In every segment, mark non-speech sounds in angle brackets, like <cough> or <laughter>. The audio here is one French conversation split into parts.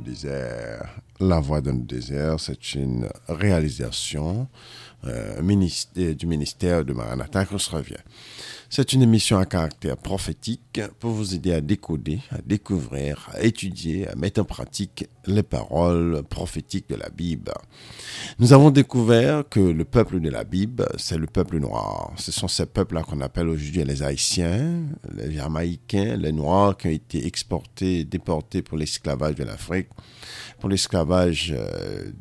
désert. La Voix dans le désert, c'est une réalisation euh, ministère, du ministère de Maranatha qu'on se revient. C'est une émission à caractère prophétique pour vous aider à décoder, à découvrir, à étudier, à mettre en pratique les paroles prophétiques de la Bible. Nous avons découvert que le peuple de la Bible, c'est le peuple noir. Ce sont ces peuples-là qu'on appelle aujourd'hui les Haïtiens, les Jamaïcains, les Noirs qui ont été exportés, déportés pour l'esclavage de l'Afrique, pour l'esclavage euh,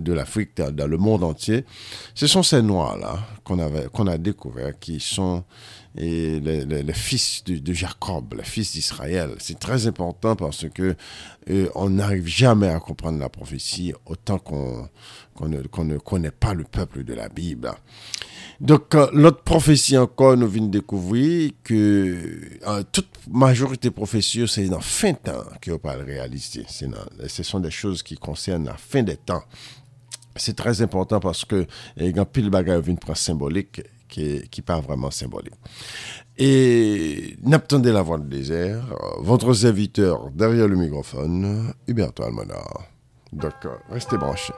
de, l'Afrique dans, le monde entier. Ce sont ces Noirs-là qu'on a découvert qui sont et le, fils de, Jacob, le fils d'Israël. C'est très important parce que euh, on n'arrive jamais à comprendre la prophétie autant qu'on ne, connaît pas le peuple de la Bible. Donc, euh, l'autre prophétie encore, nous venons de découvrir que euh, toute majorité prophétie, c'est dans la fin de temps qu'on parle réaliser. Ce sont des choses qui concernent la fin des temps. C'est très important parce que il y a pile une prendre symbolique qui, part vraiment symbolique. Et n'attendez la voix du désert, votre serviteur derrière le microphone, Huberto Almonar. Donc, restez branchés.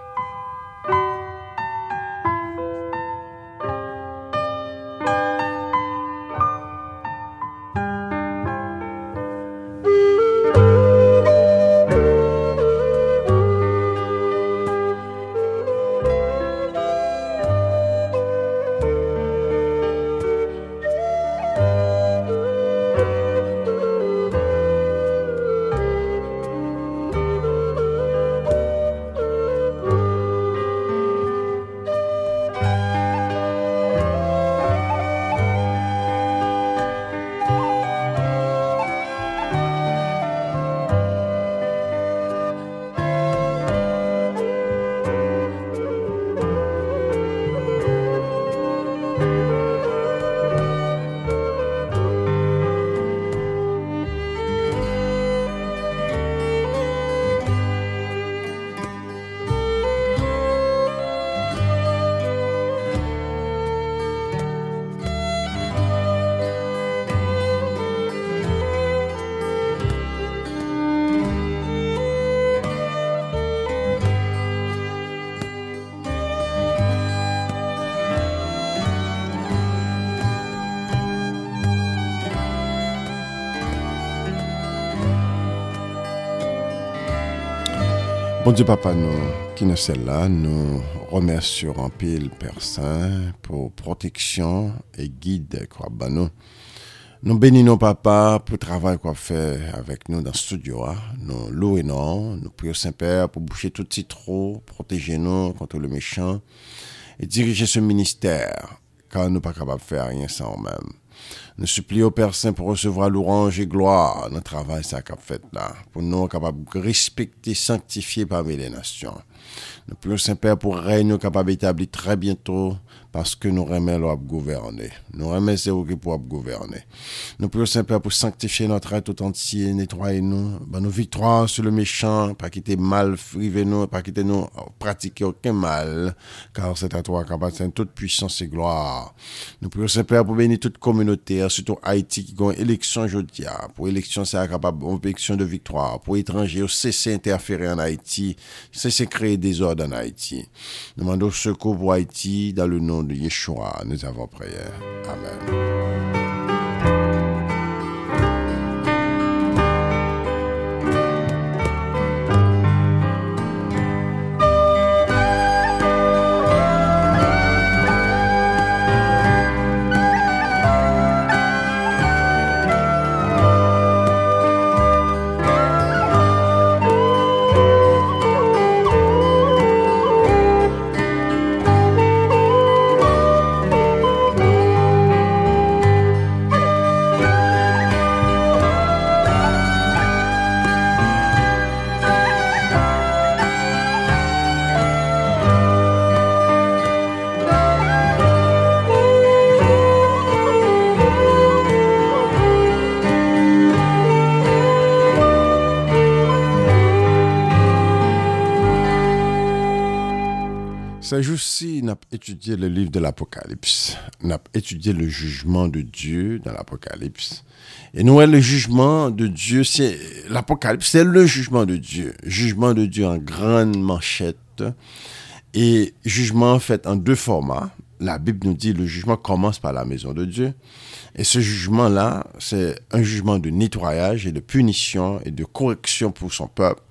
Bon Dieu Papa, nous qui nous sommes là, nous remercions en pile Père Saint pour protection et guide quoi bah, nous. Nous bénissons Papa pour le travail qu'on fait avec nous dans le studio. Hein. Nous louons, nous prions Saint-Père pour boucher tout trop, protéger nous contre le méchant et diriger ce ministère, car nous pas capables de faire rien sans nous-mêmes. Nous supplions Père Saint pour recevoir l'orange et gloire le travail ça qu'a fait là, pour nous capables de respecter, sanctifier parmi les nations. Nous prions Saint-Père pour règne capable d'établir très bientôt parce que nous remettons à gouverner. Nous remettons qui pour gouverner. Nous prions Saint-Père pour sanctifier notre être entier, nettoyer nous, ben, nos victoires sur le méchant, pas quitter mal, priver nous, pas quitter nous, pratiquer aucun mal, car c'est à toi qu'appartient toute puissance et gloire. Nous prions Saint-Père pour bénir toute communauté, surtout Haïti qui a une élection aujourd'hui, pour élection c'est capable, élection de victoire, pour étrangers, cesser d'interférer en Haïti, cesser créer des ordres en Haïti. Nous demandons secours pour Haïti dans le nom de Yeshua. Nous avons prié. Amen. C'est juste si on a étudié le livre de l'Apocalypse, on a étudié le jugement de Dieu dans l'Apocalypse. Et nous, le jugement de Dieu, c'est l'Apocalypse, c'est le jugement de Dieu. Jugement de Dieu en grande manchette. Et jugement fait en deux formats. La Bible nous dit le jugement commence par la maison de Dieu. Et ce jugement-là, c'est un jugement de nettoyage et de punition et de correction pour son peuple.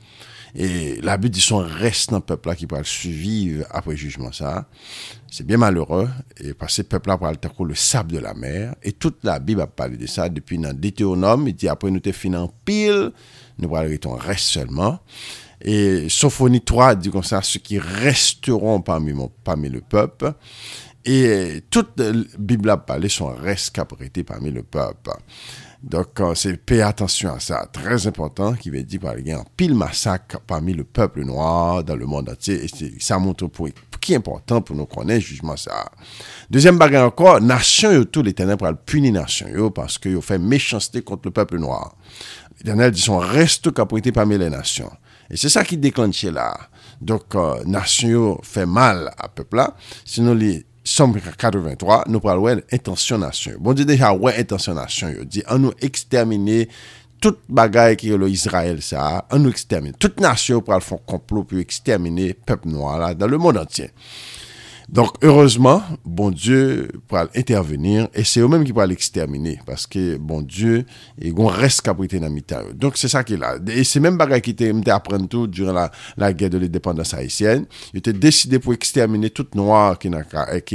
Et la Bible dit son reste dans peuple là qui va le suivre après le jugement ça. C'est bien malheureux. Et parce que ce peuple là va le le sable de la mer. Et toute la Bible a parlé de ça depuis dans Deutéronome. Il dit après nous t'es fini en pile, nous allons ton reste seulement. Et Sophonie 3 dit comme ça, ceux qui resteront parmi, parmi le peuple. Et toute la Bible a parlé son reste prêté parmi le peuple. Donc, c'est payer attention à ça. Très important, qui veut dire, par exemple, pile massacre parmi le peuple noir dans le monde entier. Et ça montre pour qui est important pour nous connaître jugement ça. Deuxième bagarre encore, nation et tout l'éternel pour punir nation yo parce qu'ils ont fait méchanceté contre le peuple noir. L'éternel dit son reste capoté parmi les nations. Et c'est ça qui déclenche là. Donc, euh, nation fait mal à peuple là. Sinon, les Somme 83, nou pral wè l'intention nasyon. Bon di deja wè intention nasyon yo. Di an nou ekstermine tout bagay ki yo lo Israel sa. An nou ekstermine. Tout nasyon pral fon complot pou ekstermine pep noa la dan le moun antyen. Donk, heureusement, bon Dieu pral intervenir, e se yo menm ki pral extermine, paske bon Dieu, e gon res kaprite nan mita yo. Donk, se sa ki la. E se menm bagay ki te mte apren tou duran la, la gèr de l'indépendance haïtienne, yo te deside pou extermine tout noir ki nan,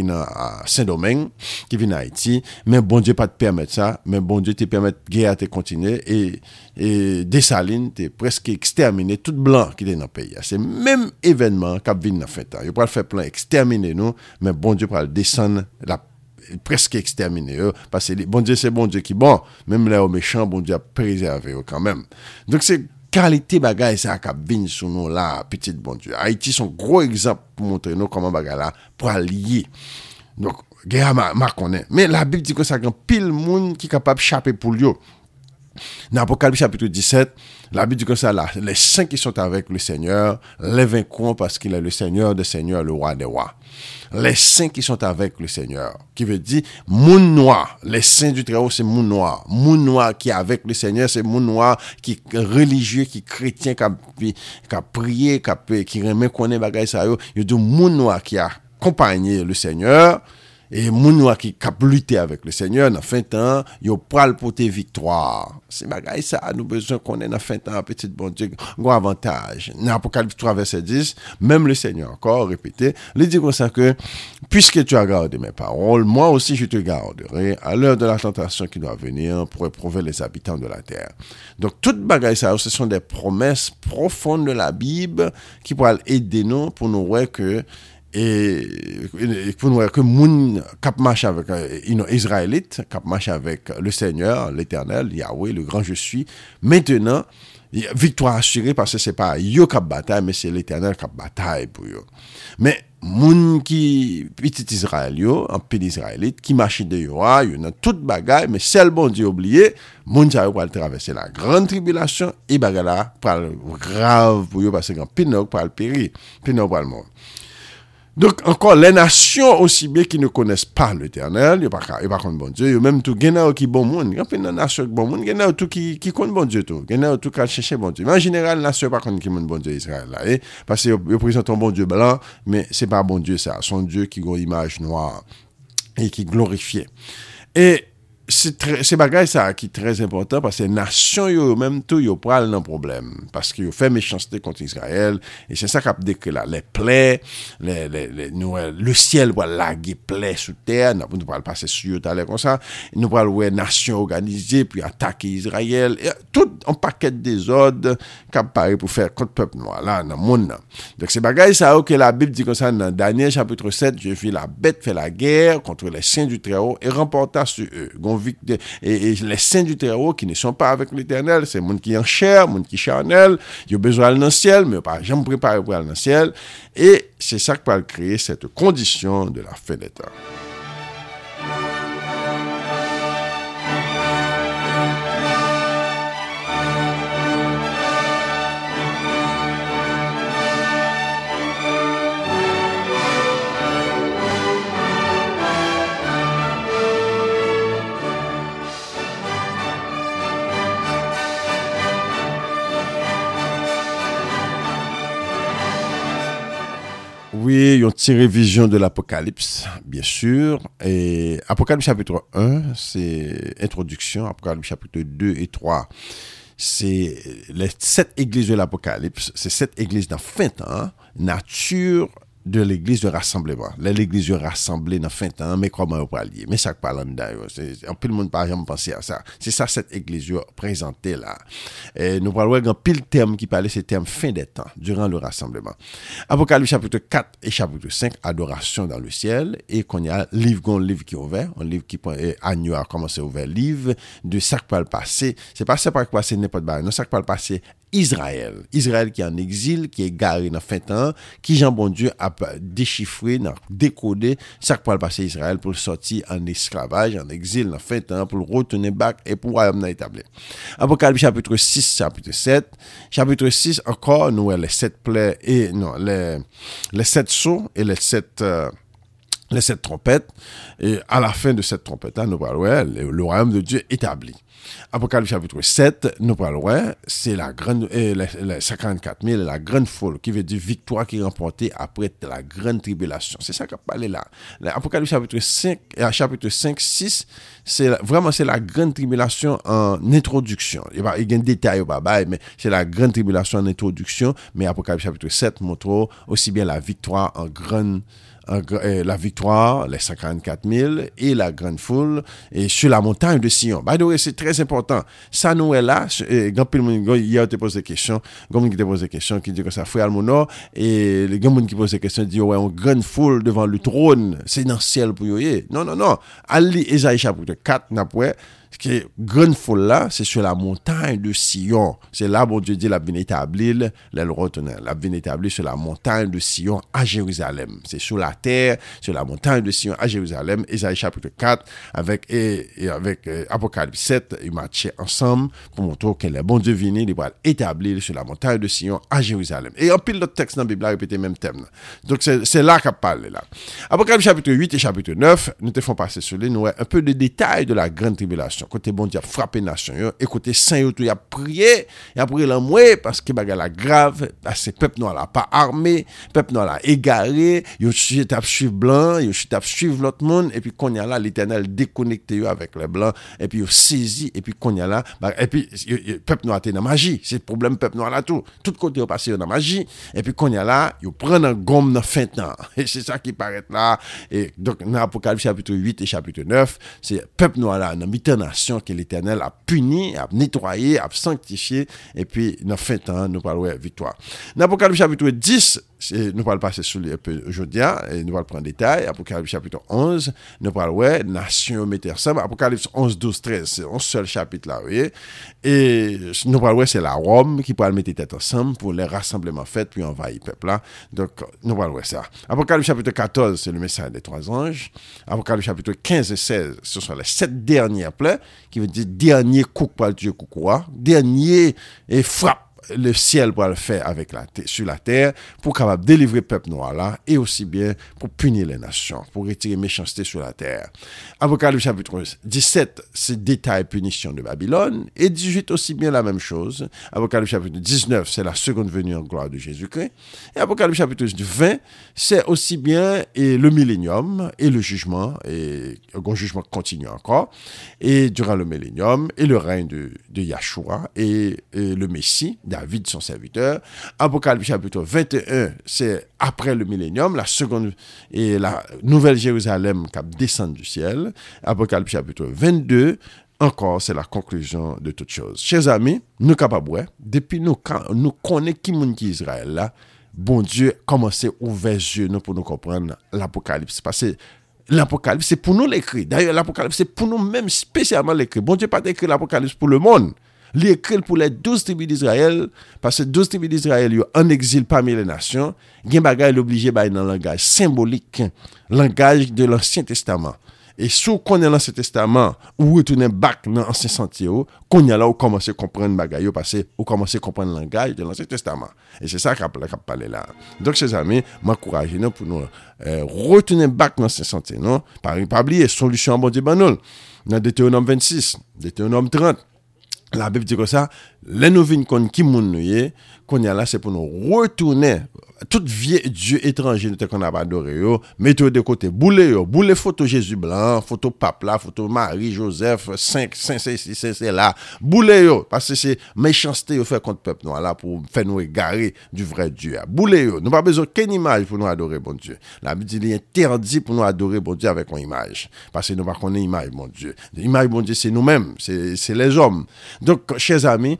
nan Saint-Domingue, ki vi nan Haïti, men bon Dieu pa te permette sa, men bon Dieu te permette gèr te kontine, e desaline te preske extermine tout blan ki te nan peyi. Se menm evenman kap vin nan fèta. Yo pral fè plan extermine nou, nou, men bon Diyo pral desen la preske ekstermine yo, pase bon Diyo se bon Diyo ki bon, menm la bon yo mechan, bon Diyo preserve yo kanmen. Donk se kalite bagay sa akab vin sou nou la, petit bon Diyo. Haiti son gro ekzamp pou montre nou koman bagay la pral liye. Donk, gaya ma, ma konen. Men la Bib di kon sa gen pil moun ki kapab chape pou liyo. Dans Apocalypse chapitre 17, la Bible dit que ça, là, les saints qui sont avec le Seigneur les vaincront parce qu'il est le Seigneur des Seigneurs, le roi des rois. Les saints qui sont avec le Seigneur, qui veut dire moun noir, les saints du Très-Haut, c'est moun noir. Moun noir qui est avec le Seigneur, c'est moun noir qui est religieux, qui est chrétien, qui a, prié, qui, a, qui remet connaît bagaille ça. Il dit moun noir qui a accompagné le Seigneur, et moun qui cap lutter avec le Seigneur dans fin temps, yo pral porter victoire. C'est bagay ça nous besoin qu'on ait dans fin temps petit bon Dieu, un avantage. Dans Apocalypse 3 verset 10, même le Seigneur encore répété, il dit comme ça que puisque tu as gardé mes paroles, moi aussi je te garderai à l'heure de la tentation qui doit venir pour éprouver les habitants de la terre. Donc toute bagay ça, ce sont des promesses profondes de la Bible qui pourraient aider nous pour nous voir que E, e pou nou wè ke moun kap mache avèk yon Israelit, kap mache avèk le Seigneur, l'Eternel, Yahweh, le Grand Je Suis. Mètenan, victoire assurée parce que c'est pas yo kap bataille, mais c'est l'Eternel kap bataille pou yo. Mè moun ki petit Israel yo, an pil Israelit, ki mache de yo a, yo nan tout bagay, mè sel bon di oubliye, moun sa yo pal travesse la gran tribulation, e bagay la pal grave pou yo, parce que an pil nou pal peri, pil nou pal moun. Donc, encore, les nations aussi bien qui ne connaissent pas l'éternel, ils ne pas bon Dieu, ils même tout, il y qui bon monde, il y a une nation qui bon monde, il y a tout qui, qui connaît bon Dieu tout, il y a tout qui chercher bon Dieu. Mais en général, nation pas qui bon Dieu Israël là, eh? parce qu'ils présentent un bon Dieu blanc, mais c'est pas bon Dieu ça, son Dieu qui a une image noire et qui glorifié. Et se bagay sa ki trez important pase nasyon yo yo menm tou yo pral nan problem paske yo fe mechansite konti Israel e se sa kap dek la le ple le siel wala lage ple sou ter nou pral pase sou yo tale kon sa nou pral we nasyon organize pi atake Israel tout an paket de zod kap pare pou fer kont pep nou ala nan moun nan se bagay sa yo ke la bib di kon sa nan Daniel chapitre 7 je fi la bet fe la ger kontre le sen du treo e remporta su e gon et, et, les saints du terreau qui ne sont pas avec l'éternel, c'est monde qui en chair, monde qui charnel, ils ont besoin dans le ciel, mais pas jamais préparé pour aller dans le ciel. Et c'est ça qui va créer cette condition de la fin des temps. Oui, yon ti revizyon de l'Apokalypse, bien sûr. Et Apokalypse chapitre 1, c'est introduction. Apokalypse chapitre 2 et 3, c'est les sept églises de l'Apokalypse. C'est sept églises dans fin nature, de l'Eglise de rassembleman. Lè l'Eglise yo rassemble nan fin tan, mè koman yo pralye, mè sak palan da yo. Anpil moun pa jam panse a sa. Se sa set Eglise yo prezante la. E, nou pralwe gen pil tem ki pale se tem fin de tan, duran le rassembleman. Apokalou chapitre 4 et chapitre 5, adorasyon dan le siel, e kon ya liv gon liv ki ouve, an liv ki eh, anyo a komanse ouve liv, de sak pal pase, se pa se pa kwa se nepot ba, non sak pal pase Israël. Israël ki an exil, ki e gare nan fin tan, ki jan bon Diyo ap dechifre, nan dekode sak pal pase Israël pou soti an esklavaj, an exil nan fin tan, pou rotene bak e pou wayam nan etable. Apokalbi chapitre 6, chapitre 7, chapitre 6 ankor nou e le 7 ple, e non, le 7 sou, e le 7... Euh, les sept trompettes. Et à la fin de cette trompette-là, nous parlons, le royaume de Dieu établi. Apocalypse chapitre 7, nous parlons, c'est la grande, euh, les, 54 000, la grande foule, qui veut dire victoire qui est remportée après la grande tribulation. C'est ça qu'on parle là. Apocalypse chapitre 5, euh, chapitre 5, 6, c'est vraiment, c'est la grande tribulation en introduction. Il y a, un détail au baba, mais c'est la grande tribulation en introduction, mais Apocalypse chapitre 7 montre aussi bien la victoire en grande Eh, la victoire, les 144 000 et la grande foule et sur la montagne de Sion. By the way, c'est très important. Ça nous est là. Quand eh, hier, te pose des questions. Quand qui te pose des questions, qui dit que ça frère Almonor et les gens qui pose des questions disent ouais, une grande foule devant le trône, c'est dans le ciel pour y aller. Non, non, non. Ali Esaïe chapitre 4, n'a pas que grande foule c'est sur la montagne de Sion. C'est là, bon Dieu dit, la bien établie, retenue. La bien établie sur la montagne de Sion à Jérusalem. C'est sur la terre, sur la montagne de Sion à Jérusalem. Isaïe chapitre 4, avec, et, avec euh, Apocalypse 7, ils marchaient ensemble pour montrer que le bon Dieu venu, il va établir sur la montagne de Sion à Jérusalem. Et en pile d'autres textes dans la Bible répété le même thème. Donc c'est là qu'on parle là. Apocalypse chapitre 8 et chapitre 9, nous te font passer sur les nous un peu de détails de la grande tribulation nasyon, kote bon di ap frape nasyon yo, e kote san yo tou ya priye, ya priye lan mwe, paske bagay la grav, paske pep nou ala pa arme, pep nou ala egare, yo chit ap suiv blan, yo chit ap suiv lot moun, epi konya la l'Eternel dekonekte yo avek le blan, epi yo sezi, epi konya la, epi pep nou ate nan maji, se problem pep nou ala tou, tout kote yo pase yo nan maji, epi konya la, yo pren nan gom nan fent nan, <laughs> e se sa ki paret la, e donk nan apokalif chapitre 8 et chapitre 9, se pep nou ala nan mitan nan, nation que l'Éternel a puni, a nettoyé, a sanctifié, et puis, dans fin de temps, nous parlons de victoire. Dans Apocalypse chapitre 10, nous parlons passer sur peu aujourd'hui, et nous allons prendre détail. Apocalypse chapitre 11, nous parlons, ouais, nation mettez ensemble. Apocalypse 11, 12, 13, c'est un seul chapitre là, voyez. Et nous parlons, c'est la Rome qui pourra mettre tête ensemble pour les rassemblements faits, puis envahir le peuple là. Donc, nous parlons ça. Apocalypse chapitre 14, c'est le message des trois anges. Apocalypse chapitre 15 et 16, ce sont les sept dernières plaies, qui veut dire dernier coup par Dieu, coucou, dernier et frappe le ciel pour le faire avec la sur la terre pour capable délivrer le peuple noir là et aussi bien pour punir les nations, pour retirer méchanceté sur la terre. Apocalypse chapitre 17, c'est détail punition de Babylone et 18 aussi bien la même chose. Apocalypse chapitre 19, c'est la seconde venue en gloire de Jésus-Christ. Et Apocalypse chapitre 20, c'est aussi bien et le millénium et le jugement et un jugement continue encore et durant le millénium et le règne de, de Yahshua et, et le Messie David, son serviteur. Apocalypse chapitre 21, c'est après le millénium, la seconde et la nouvelle Jérusalem qui descend du ciel. Apocalypse chapitre 22, encore, c'est la conclusion de toutes choses. Chers amis, nous capables, depuis nous, nous connaissons qui est Israël là, bon Dieu commence à ouvrir les yeux pour nous comprendre l'Apocalypse. Parce que l'Apocalypse, c'est pour nous l'écrire. D'ailleurs, l'Apocalypse, c'est pour nous même spécialement l'écrire. Bon Dieu pas écrit l'Apocalypse pour le monde. Li ekrel pou le 12 tribi d'Israël, pase 12 tribi d'Israël yo an exil pami le nasyon, gen bagay l'oblije bay nan langaj simbolik, langaj de l'Ansyen Testament. E sou konen l'Ansyen Testament, ou wetounen bak nan Ansyen Santyo, konen la ou komanse kompren bagay yo, pase ou komanse kompren langaj de l'Ansyen Testament. E se sa kap la kap pale la. Donk se zame, m'akouraje nou pou nou euh, wetounen bak nan Ansyen Santyo, non? Pari pabli e solusyon bon di banon. Nan Deuteronome 26, Deuteronome 30, La Bib di kon sa, lè nou vin kon ki moun nou ye, kon ya la se pou nou retourne tout vie dieu étranger nous qu'on a adoré yo, mettez de côté, boule yo, boule photo Jésus blanc, photo pape là, photo Marie, Joseph, 5, 5, 6, 6, là, boule yo, parce que c'est méchanceté yo fait contre peuple noir là pour faire nous égarer du vrai Dieu. Boule yo, nous pas besoin qu'une image pour nous adorer bon Dieu. La Bible dit interdit pour nous adorer bon Dieu avec une image, parce que nous pas connaît image bon Dieu. L'image bon Dieu c'est nous-mêmes, c'est les hommes. Donc chers amis,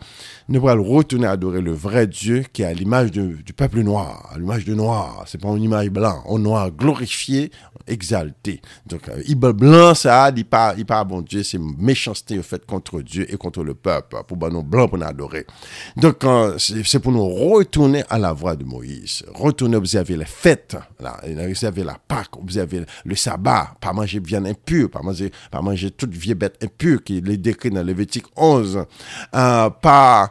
nous allons retourner adorer le vrai Dieu qui est à l'image du peuple noir, à l'image de noir. C'est pas une image blanc, un noir glorifié, exalté. Donc, euh, il blanc, ça, il pas, il pas bon Dieu, c'est méchanceté fait contre Dieu et contre le peuple, pour ben nous blancs pour nous adorer. Donc, c'est pour nous retourner à la voie de Moïse. Retourner observer les fêtes, là, observer la Pâque, observer le sabbat, pas manger bien impur, pas manger, pas manger toute vieille bête impure qui est décrit dans Lévitique 11, euh, pas,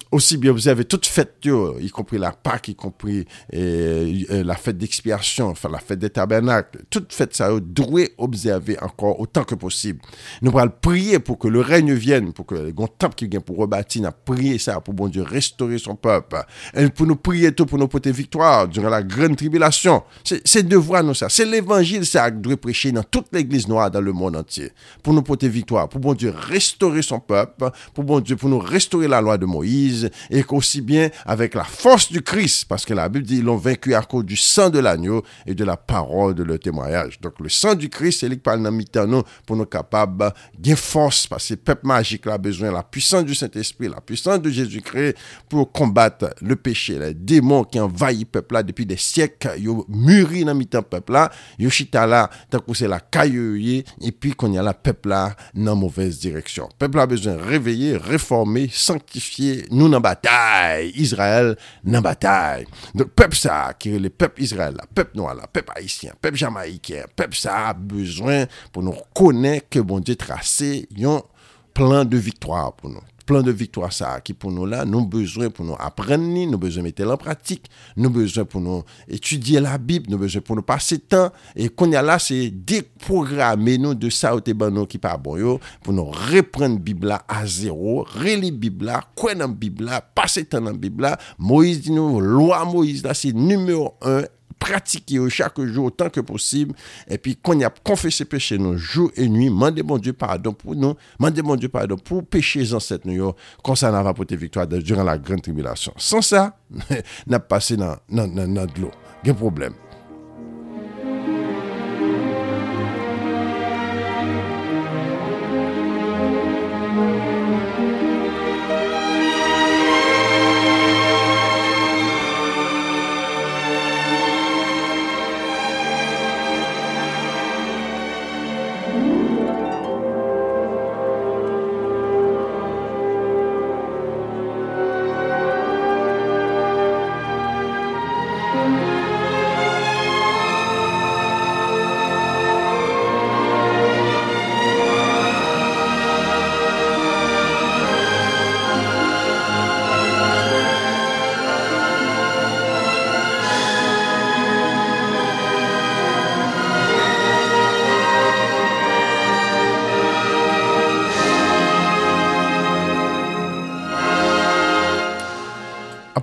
aussi bien vous avez toute fête, y compris la Pâque, y compris euh, euh, la fête d'expiation, enfin la fête des tabernacles, toute fête ça, doué observer encore autant que possible. Nous allons prier pour que le règne vienne, pour que le temple qui vient pour rebâtir, nous prier ça, pour bon Dieu restaurer son peuple. Et pour nous prier tout, pour nous porter victoire durant la grande tribulation. C'est devoir nous ça. C'est l'évangile ça doit prêcher dans toute l'église noire dans le monde entier. Pour nous porter victoire, pour bon Dieu restaurer son peuple, pour bon Dieu, pour nous restaurer la loi de Moïse, et qu'aussi bien avec la force du Christ, parce que la Bible dit ils l'ont vaincu à cause du sang de l'agneau et de la parole de leur témoignage. Donc le sang du Christ, c'est lui qui parle dans pour nous capables de force, parce que le peuple magique a besoin la puissance du Saint-Esprit, la puissance de Jésus-Christ pour combattre le péché, les démons qui envahissent le peuple là depuis des siècles, ils mûri dans le peuple là, ils chita là, tant que c'est la caille et puis qu'on y a la peuple là dans mauvaise direction. Le peuple a besoin de réveiller, réformer, sanctifier, nous nan batay, Israel nan batay. Donk pep sa, ki le pep Israel la, pep noa la, pep Haitien, pep Jamaikien, pep sa a bezwen pou nou konen ke bon di trase yon plan de viktoar pou nou. plan de victoire ça qui pour nous là, nous besoin pour nous apprendre, nous besoin mettre en pratique, nous besoin pour nous étudier la Bible, nous besoin pour nous passer temps et qu'on y a là c'est déprogrammer nous de ça au nous qui pas bon yo, pour nous reprendre Bible là à zéro, relire Bible là, croire dans Bible là, passer temps dans Bible là. Moïse dit nous loi Moïse là c'est numéro un pratiquer chaque jour autant que possible. Et puis, qu'on y a confessé péché nous jour et nuit, mandez mon Dieu pardon pour nous, mandez mon Dieu pardon pour péchés ancêtres nous, oh. comme ça, on va porter victoire durant la grande tribulation. Sans ça, <laughs> n'a passé dans, dans, dans, dans de l'eau. Quel problème?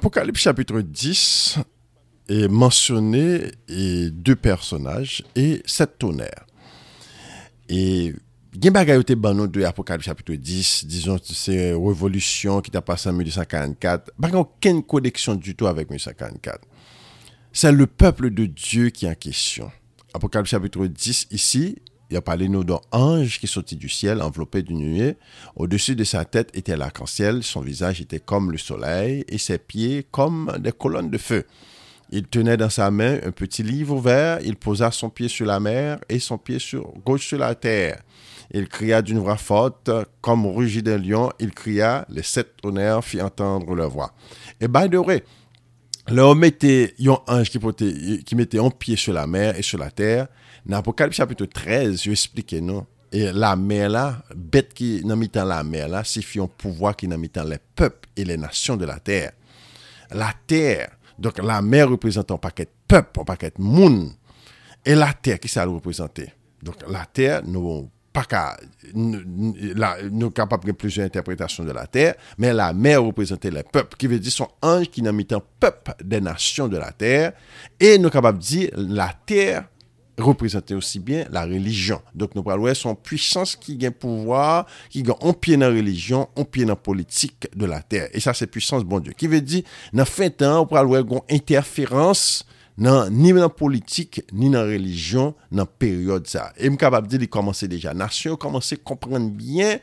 Apocalypse chapitre 10 est mentionné et deux personnages et sept tonnerres. Et il y a des de Apocalypse chapitre 10, disons, c'est révolution qui t'a passé en 1844. Il n'y a aucune connexion du tout avec 1844. C'est le peuple de Dieu qui est en question. Apocalypse chapitre 10, ici, il a parlé nous d'un ange qui sortit du ciel, enveloppé d'une nuée. Au-dessus de sa tête était l'arc-en-ciel, son visage était comme le soleil et ses pieds comme des colonnes de feu. Il tenait dans sa main un petit livre vert, il posa son pied sur la mer et son pied sur, gauche sur la terre. Il cria d'une voix forte, comme rugit d'un lion, il cria, les sept tonnerres fit entendre leur voix. Et by the way, l'homme était un ange qui mettait un pied sur la mer et sur la terre, Nan apokalip chapitre 13, yo esplike nou, e la mer la, bet ki nan mitan la mer la, si fiyon pouvoi ki nan mitan le pep e le nasyon de la ter. La ter, donk la mer reprezent an paket pep, an paket moun, e la ter ki sa reprezenten. Donk la ter nou pa ka, nou kapap gen plizye interpretasyon de la ter, men la mer reprezenten le pep, ki ve di son anj ki nan mitan pep de nasyon de la ter, e nou kapap di la ter représenter aussi bien la religion. Donc nous parlons son puissance qui gagne pouvoir, qui gagne un pied dans la religion, un pied dans la politique de la terre. Et ça c'est puissance bon Dieu. Qui veut dire, dans fin temps, nous parlons d'une interférence nan, ni dans la politique, ni dans la religion, dans la période ça. Et je suis capable de dire, commencer déjà, nation, commencer à comprendre bien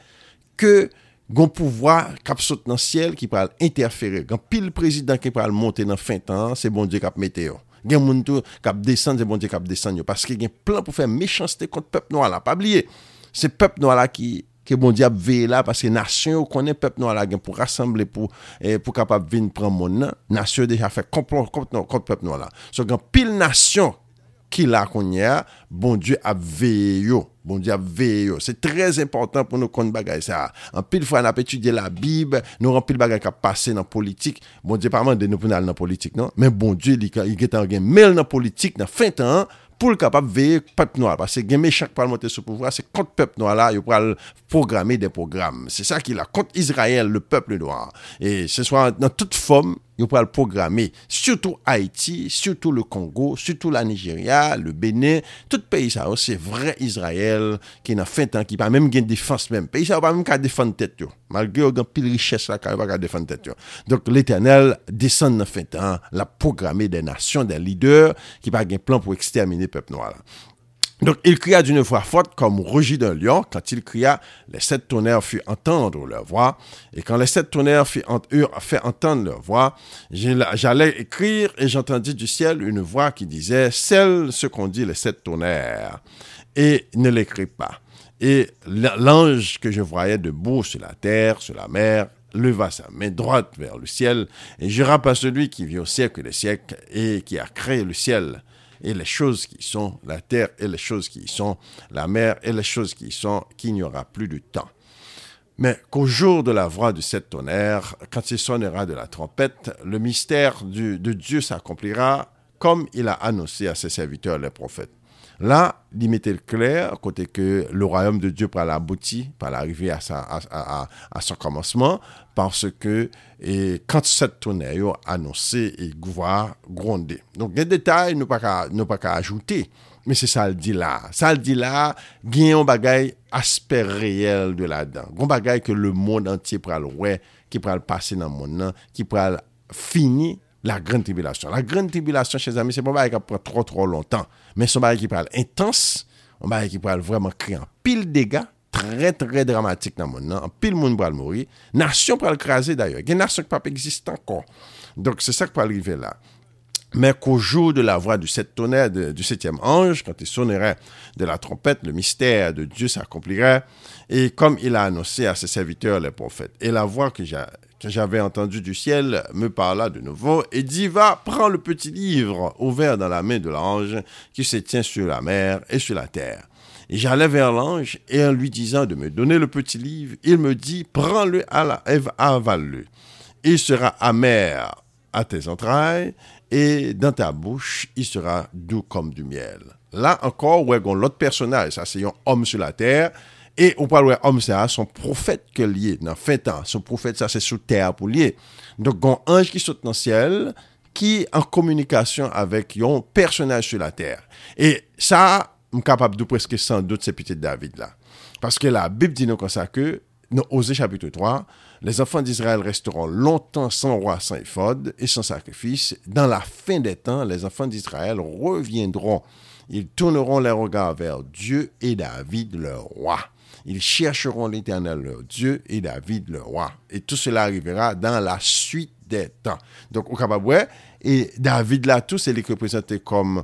que Gon pouvoir cap saute dans le ciel qui parle interférer. Quand pile président qui parle monter dans fin temps, c'est bon Dieu cap météo. Gen moun tou kap desen, se bon di kap desen yo. Paske gen plan pou fè mechansite kont pep nou ala. Pa bliye, se pep nou ala ki... ke bon diap veye la, paske nasyon yo konen pep nou ala gen pou rassemble pou, eh, pou kapap vin pran moun nan, nasyon deja fe komplon kont pep nou ala. So gen pil nasyon qui la a, bon Dieu a veillé Bon Dieu a veillé C'est très important pour nous qu'on bagaille ça. En pile fois, on a étudié la Bible, nous avons pile bagaille qui a passé dans la politique. Bon Dieu, pas mal de nous pour dans la politique, non? Mais bon Dieu, il est en gain, mais dans la politique, dans fin de temps, pour le capable veiller peuple noir parce que gagner chaque parlementaire sous pouvoir c'est contre peuple noir là il pourra programmer des programmes c'est ça qu'il a contre Israël le peuple noir et ce soit dans toute forme Yo pral programmer, surtout Haïti, surtout le Congo, surtout la Nigeria, le Bénin, tout peyi oh, sa yo, se vre Israel ki nan fin tan ki pa mèm gen defans mèm. Peyi sa yo pa mèm ka defan tèt yo. Malge yo gen pil richès la ka yo pa ka defan tèt yo. Donk l'Eternel desen nan fin tan la programmer de nasyon, de lider ki pa gen plan pou ekstermine pep noa la. Donc, il cria d'une voix forte comme rugit d'un lion. Quand il cria, les sept tonnerres firent entendre leur voix. Et quand les sept tonnerres firent fait entendre leur voix, j'allais écrire et j'entendis du ciel une voix qui disait, celle ce qu'on dit les sept tonnerres. Et ne l'écrit pas. Et l'ange que je voyais debout sur la terre, sur la mer, leva sa main droite vers le ciel et jura par celui qui vit au siècle des siècles et qui a créé le ciel et les choses qui sont, la terre et les choses qui sont, la mer et les choses qui sont, qu'il n'y aura plus de temps. Mais qu'au jour de la voix de cette tonnerre, quand il sonnera de la trompette, le mystère de Dieu s'accomplira comme il a annoncé à ses serviteurs les prophètes. Là, il mettait clair, côté que le royaume de Dieu par l'abouti, par l'arrivée à, à, son commencement, parce que et, quand cette tonnerre annoncé et voir gronder. Donc, des détails, nous pas qu'à ajouter, mais c'est ça le dit là. Ça le dit là, il y a un aspect réel de là-dedans. Un bagay que le monde entier pourra le ouais, qui pourra le passer dans le monde, qui pourra le finir la grande tribulation. La grande tribulation, chers amis, c'est pas un bagay qui prend trop trop longtemps, mais c'est un bagay qui parle intense, un bagay qui parle vraiment créer un pile dégâts, très très dramatique dans le monde, un pile monde va mourir, nation pour le craser d'ailleurs, il y a des nations qui pas encore. Donc c'est ça qui peut arriver là. Mais qu'au jour de la voix du sept tonnerre du septième ange, quand il sonnerait de la trompette, le mystère de Dieu s'accomplirait, et comme il a annoncé à ses serviteurs les prophètes. Et la voix que j'avais entendue du ciel me parla de nouveau et dit, va, prends le petit livre ouvert dans la main de l'ange qui se tient sur la mer et sur la terre. J'allais vers l'ange et en lui disant de me donner le petit livre, il me dit, prends-le, avale-le. Il sera amer à tes entrailles et dans ta bouche, il sera doux comme du miel. Là encore, ouais, l'autre personnage, ça c'est un homme sur la terre, et on parle ouais, homme ça, son prophète que lié, dans fin temps, son prophète ça c'est sous terre pour lier. Donc, un ange qui saute dans le ciel, qui en communication avec un personnage sur la terre. Et ça, je suis capable de presque sans doute c'est petit David là. Parce que la Bible dit nous comme ça que, dans Osée chapitre 3, les enfants d'Israël resteront longtemps sans roi, sans éphode et sans sacrifice. Dans la fin des temps, les enfants d'Israël reviendront. Ils tourneront les regards vers Dieu et David, leur roi. Ils chercheront l'Éternel, leur Dieu, et David, leur roi. Et tout cela arrivera dans la suite des temps. Donc, au Kababoué, et David là, tout, c'est représenté comme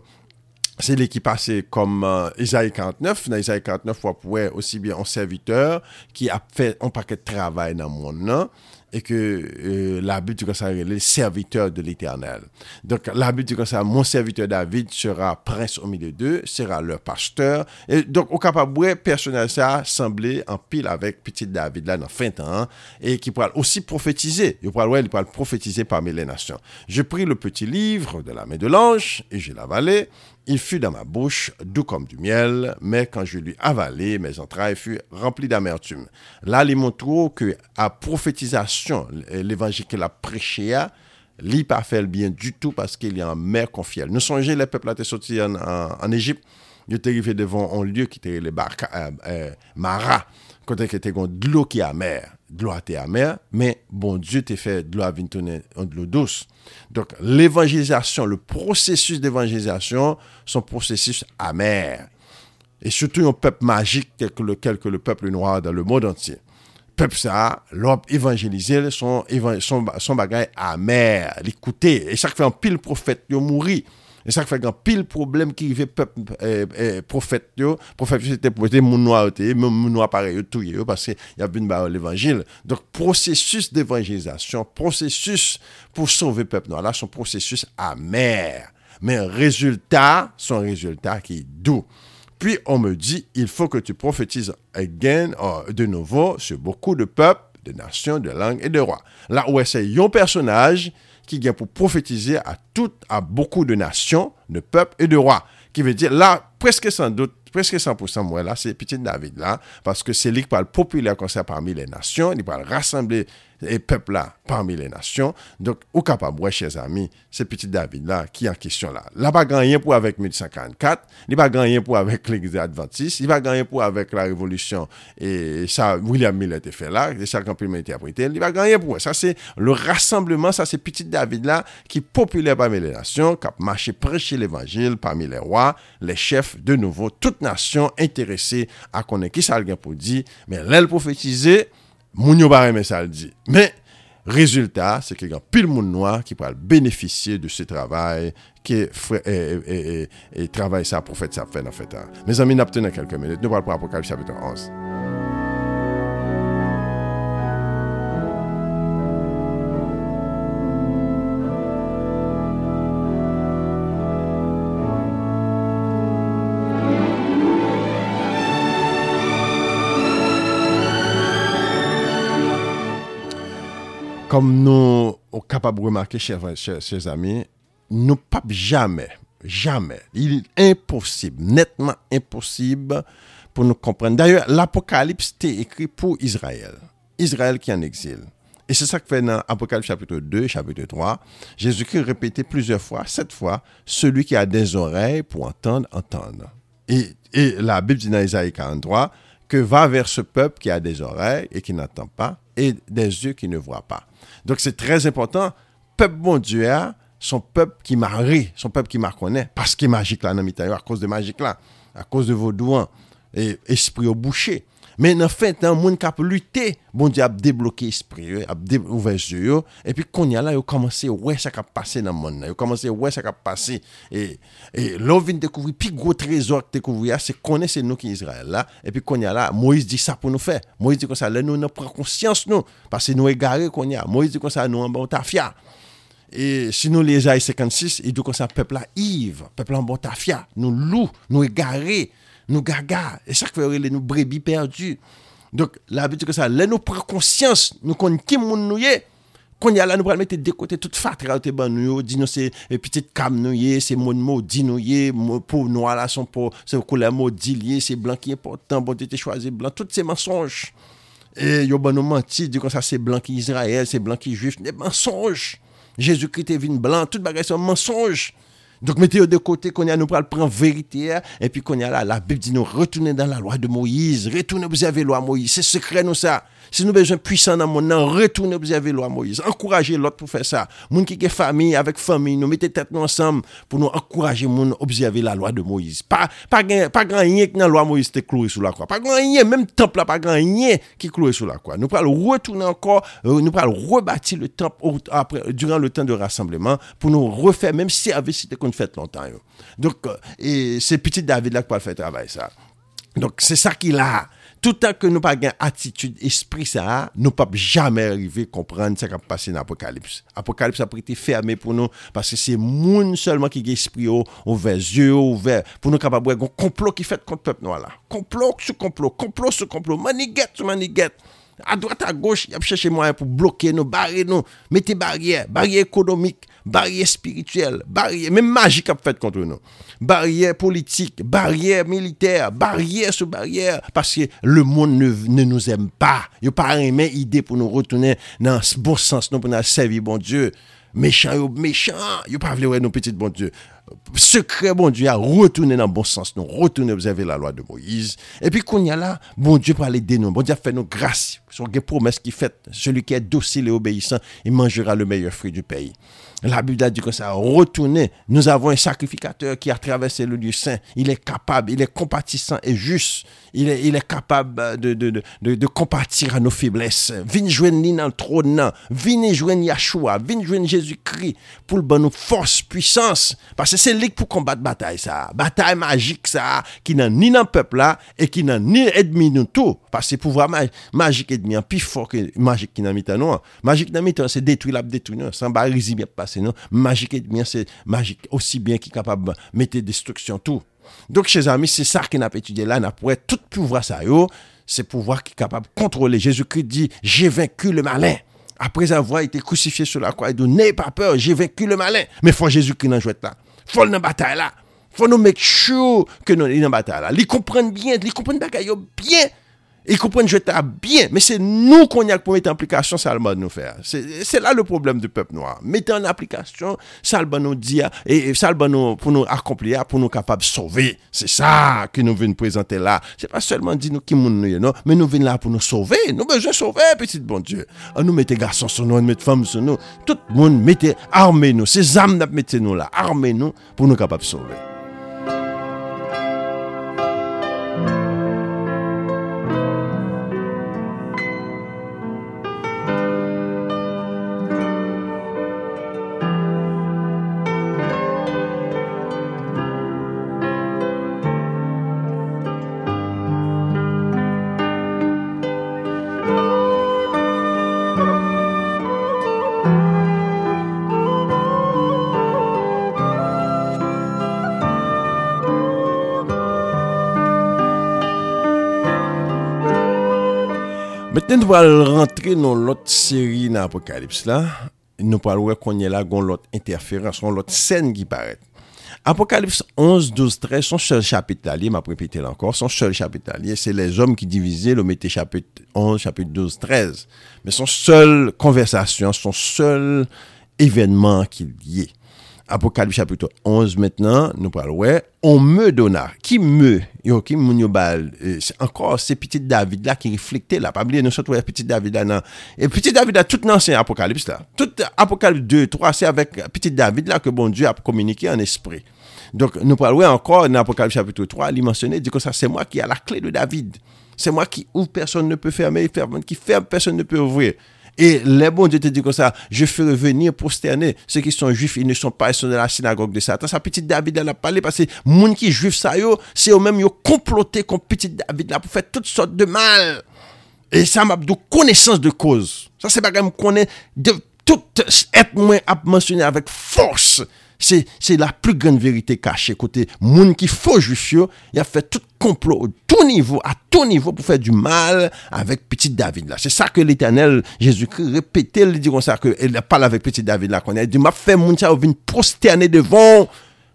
c'est lui qui passait comme euh, Isaïe 49. Dans Isaïe 49, on pouvait aussi bien un serviteur qui a fait un paquet de travail dans le monde. Et que euh, la Bible dit comme ça, les serviteurs de l'Éternel. Donc la Bible dit comme ça, mon serviteur David sera prince au milieu d'eux, sera leur pasteur. Et donc au capable personnel ça semblait en pile avec petit David là dans fin temps et qui pourra aussi prophétiser. Il pourra ouais, il prophétiser parmi les nations. Je pris le petit livre de la main de l'ange et je l'avalai. Il fut dans ma bouche doux comme du miel, mais quand je lui avalai, mes entrailles furent remplies d'amertume. Là, il montre que à prophétisation, l'évangile qu'il a prêché, pas fait le bien du tout parce qu'il y a un mer confiel. Nous songez, les peuples étaient sortis en, en, Égypte, ils étaient arrivés devant un lieu qui était les barca, euh, euh, Mara, quand il était de l'eau qui est amère? De l'eau était amère, mais bon Dieu t'a fait de l'eau à de l'eau douce. Donc l'évangélisation, le processus d'évangélisation, son processus amer. Et surtout un peuple magique tel que le, que le peuple noir dans le monde entier. Peuple ça, l'homme évangélisé, son, son, son bagage amer, l'écouter. Et chaque fois un pile prophète, il mourit. Et ça fait un pile problème qui fait peuple euh, euh, prophète prophète c'était pour mon noir mon noir pareil tout parce qu'il y a une l'évangile. Donc processus d'évangélisation, processus pour sauver peuple noir là son processus amer. Mais résultat, son résultat qui est doux. Puis on me dit, il faut que tu prophétises again, euh, de nouveau, sur beaucoup de peuples, de nations, de langues et de rois. Là où c'est un personnage qui vient pour prophétiser à toutes, à beaucoup de nations, de peuples et de rois. Qui veut dire, là, presque sans doute, presque 100% moi là, c'est petit David là, parce que c'est lui qui parle populaire comme ça parmi les nations, il parle rassembler et peuple là parmi les nations. Donc, au capable, ouais, chers amis, c'est petit David là qui est en question là. Là, pas gagné pour avec 1844, il pas gagné pour avec l'église adventiste, il pas gagné pour avec la révolution et ça, William Miller était fait là, et ça, quand il interprété, il pas gagné pour ça. c'est le rassemblement, ça, c'est petit David là qui est populaire parmi les nations, qui a marché prêcher l'évangile parmi les rois, les chefs, de nouveau, toute nation intéressée à connaître qui ça a pour dire, mais l'elle prophétisée, moun yo bareme sa l di. Men, rezultat, se ke gen pil moun noa ki pral beneficye de se travay, ki travay sa profet sa fen an feta. Me zami napte nan kelke menet, nou pral pou apokalip chapiton 11. Comme nous sommes capables de remarquer, chers, amis, nous ne jamais, jamais, il est impossible, nettement impossible pour nous comprendre. D'ailleurs, l'Apocalypse était écrit pour Israël. Israël qui est en exil. Et c'est ça que fait dans chapitre 2, chapitre 3. Jésus-Christ répétait plusieurs fois, sept fois, celui qui a des oreilles pour entendre, entendre. Et, et la Bible dit dans Isaïe 43 que va vers ce peuple qui a des oreilles et qui n'entend pas et des yeux qui ne voient pas. Donc c'est très important. Peuple bon Dieu, hein, son peuple qui m'a son peuple qui m'a connaît, parce qu'il est magique là, à cause de magique là, à cause de vos doigts et esprit au boucher. Men nan fèt nan moun kap lute, bon di ap debloke espri yo, ap ouveje yo, epi konya la yo komanse wè sa kap pase nan moun nan, yo komanse wè sa kap pase. E, e lò vin dekouvri, pi gwo trezor ki dekouvri ya, se kone se nou ki Israel la, epi konya la, Moïse di sa pou nou fè. Moïse di kon sa, lè nou nou pren konsyans nou, pase nou e gare konya. Moïse di kon sa, nou an bon ta fya. E sinon le Ezaïe 56, e di kon sa, pepla iv, pepla an bon ta fya, nou lou, nou e gare, nous gaga. Et chaque fois, nous brebis perdus. Donc, l'habitude que ça, là, nous prenons conscience, nous connaissons qui nous sommes. Quand y a là, nous prenons mettre de côté toute fatra, nous ben nous, dit nous c'est petite cam nous c'est mon mot, dit nous pour noir là, son pour, c'est couleur mot, dit c'est blanc qui est important, bon, tu choisi blanc, tous ces mensonges. Et yo ben nous menti, dit comme ça, c'est blanc qui Israël, c'est blanc qui juif, des mensonges. Jésus-Christ est venu blanc, toute bagaille, c'est un mensonge. Donc mettez de côté qu'on a nous prendre vérité et puis qu'on a là la Bible dit nous retourner dans la loi de Moïse, retourner observer la loi de Moïse, c'est secret nous ça. Si nou bezwen pwisan nan moun nan, retourne observe lwa Moïse. Enkouraje lot pou fè sa. Moun ki ge fami, avek fami, nou mette tet nou ansam pou nou enkouraje moun observe la lwa de Moïse. Pa, pa, gen, pa gran yè ki nan lwa Moïse te kloe sou la kwa. Pa gran yè, menm temp la, pa gran yè ki kloe sou la kwa. Nou pral retourne ankor, nou pral rebati le temp apre, duran le temp de rassembleman pou nou refè menm servis si te kon fèt lontan yo. Donk, se piti David la kwa fè travay sa. Donk, se sa ki la a. tout an ke nou pa gen atitude, espri sa, nou pa jamè rive komprende sa kap pase nan apokalips. Apokalips apri te ferme pou nou, paske se moun selman ki gen espri yo, oh, ouve zye, ou, ouve, pou nou kap apwe gon complot ki fet kont pep nou ala. Complot sou complot, complot sou complot, maniget sou maniget. à droite, à gauche, ils cherché moyen pour bloquer nous, barrer nous, mettre barrière, barrière économique, barrière spirituelle, barrière, même magique a fait contre nous. Barrière politique, barrière militaire, barrière sur barrière, parce que le monde ne, ne nous aime pas. Il n'y a pas une idée pour nous retourner dans ce bon sens, non, pour nous servir, bon Dieu. Méchant, méchant, il n'y a pas voulu nos petits bon Dieu. Sekre bon Dieu a retourné dans le bon sens, nous retourner observer la loi de Moïse. Et puis qu'on y a là, bon Dieu pour aller nous, bon Dieu a fait nos grâces, sur des promesses qui fait, celui qui est docile et obéissant, il mangera le meilleur fruit du pays. La Bible a dit que ça a retourné. Nous avons un sacrificateur qui a traversé le lieu saint. Il est capable, il est compatissant et juste. Il est, il capable de, de, de, de, compatir à nos faiblesses. Viens joindre dans le trône. Viens joindre Yahshua. Viens joindre Jésus-Christ pour le bon nous force, puissance. Parce que c'est lui pour combattre bataille ça. Bataille magique ça, qui n'a ni dans le peuple là et qui n'a ni ennemi nous tout. Parce que pouvoir magique ennemi, plus fort que magique qui n'a mis. Magique n'a mis c'est détruire la détruire. Sans barrière, bien passer non. Magique ennemi, c'est magique aussi bien qui est capable de mettre destruction tout. Donc, chers amis, c'est ça qu'on a étudié là. On a pour tout pouvoir ça, c'est pouvoir qui est capable de contrôler. Jésus-Christ dit, j'ai vaincu le malin. Après avoir été crucifié sur la croix, il dit, n'ayez pas peur, j'ai vaincu le malin. Mais faut Jésus-Christ dans jouet là. Faut dans bataille là. Faut nous make sure que nous sommes dans bataille là. Ils comprennent bien, ils comprennent bien Ils comprennent que j'étais bien, mais c'est nous qu'on y a pour mettre en application ça le nous faire. C'est là le problème du peuple noir. Mettez en application ça le nous dire et, ça nous pour nous accomplir, pour nous capables de sauver. C'est ça que nous venons présenter là. C'est pas seulement dire nous qui nous non, mais nous venons là pour nous sauver. Nous besoin sauver, petit bon Dieu. Ah, nous mettez garçons sur nous, nous mettez femmes sur nous. Tout le monde mettez armez nous. Ces âmes mettez nous là, armez nous pour nous capables de sauver. Den nou pral rentre nou lot seri nan apokalips la, nou pral wè konye la gon lot interferans, gon lot sen ki paret. Apokalips 11, 12, 13, son chel chapit la li, ma prepite la ankor, son chel chapit la li, se les om ki divize, lo mette chapit 11, chapit 12, 13, men son sel konversasyon, son sel evenman ki liye. Apocalypse chapitre 11 maintenant, nous parlons, ouais, on me donna, qui me, yo, qui moun yo bal, euh, encore c'est petit David là qui reflétait là, pas oublier, nous sommes petit David là, nan. et petit David là, tout dans c'est Apocalypse là, tout Apocalypse 2, 3, c'est avec petit David là que bon Dieu a communiqué en esprit. Donc, nous parlons encore dans Apocalypse chapitre 3, il mentionnait, dit que ça, c'est moi qui a la clé de David. C'est moi qui ouvre, personne ne peut fermer, qui ferme, personne ne peut ouvrir. Et les bons Dieu te dit comme ça, je ferai venir prosterner ceux qui sont juifs, ils ne sont pas, ils sont de la synagogue de Satan. Sa petite David, elle a parlé parce que moun qui juif ça yo, c'est eux-mêmes yo comploté contre petit David là pour faire toutes sortes de mal. Et ça m'a donné connaissance de cause. Ça c'est pas comme connaît de tout moins à mentionner avec force. C'est, c'est la plus grande vérité cachée côté moun qui faux juif il a fait tout complot tout niveau, à tout niveau pour faire du mal avec petit David là. C'est ça que l'éternel Jésus-Christ répétait, il dit comme ça, qu'il parle avec petit David là, qu'on a dit, m'a fait moun ça, vient prosterner devant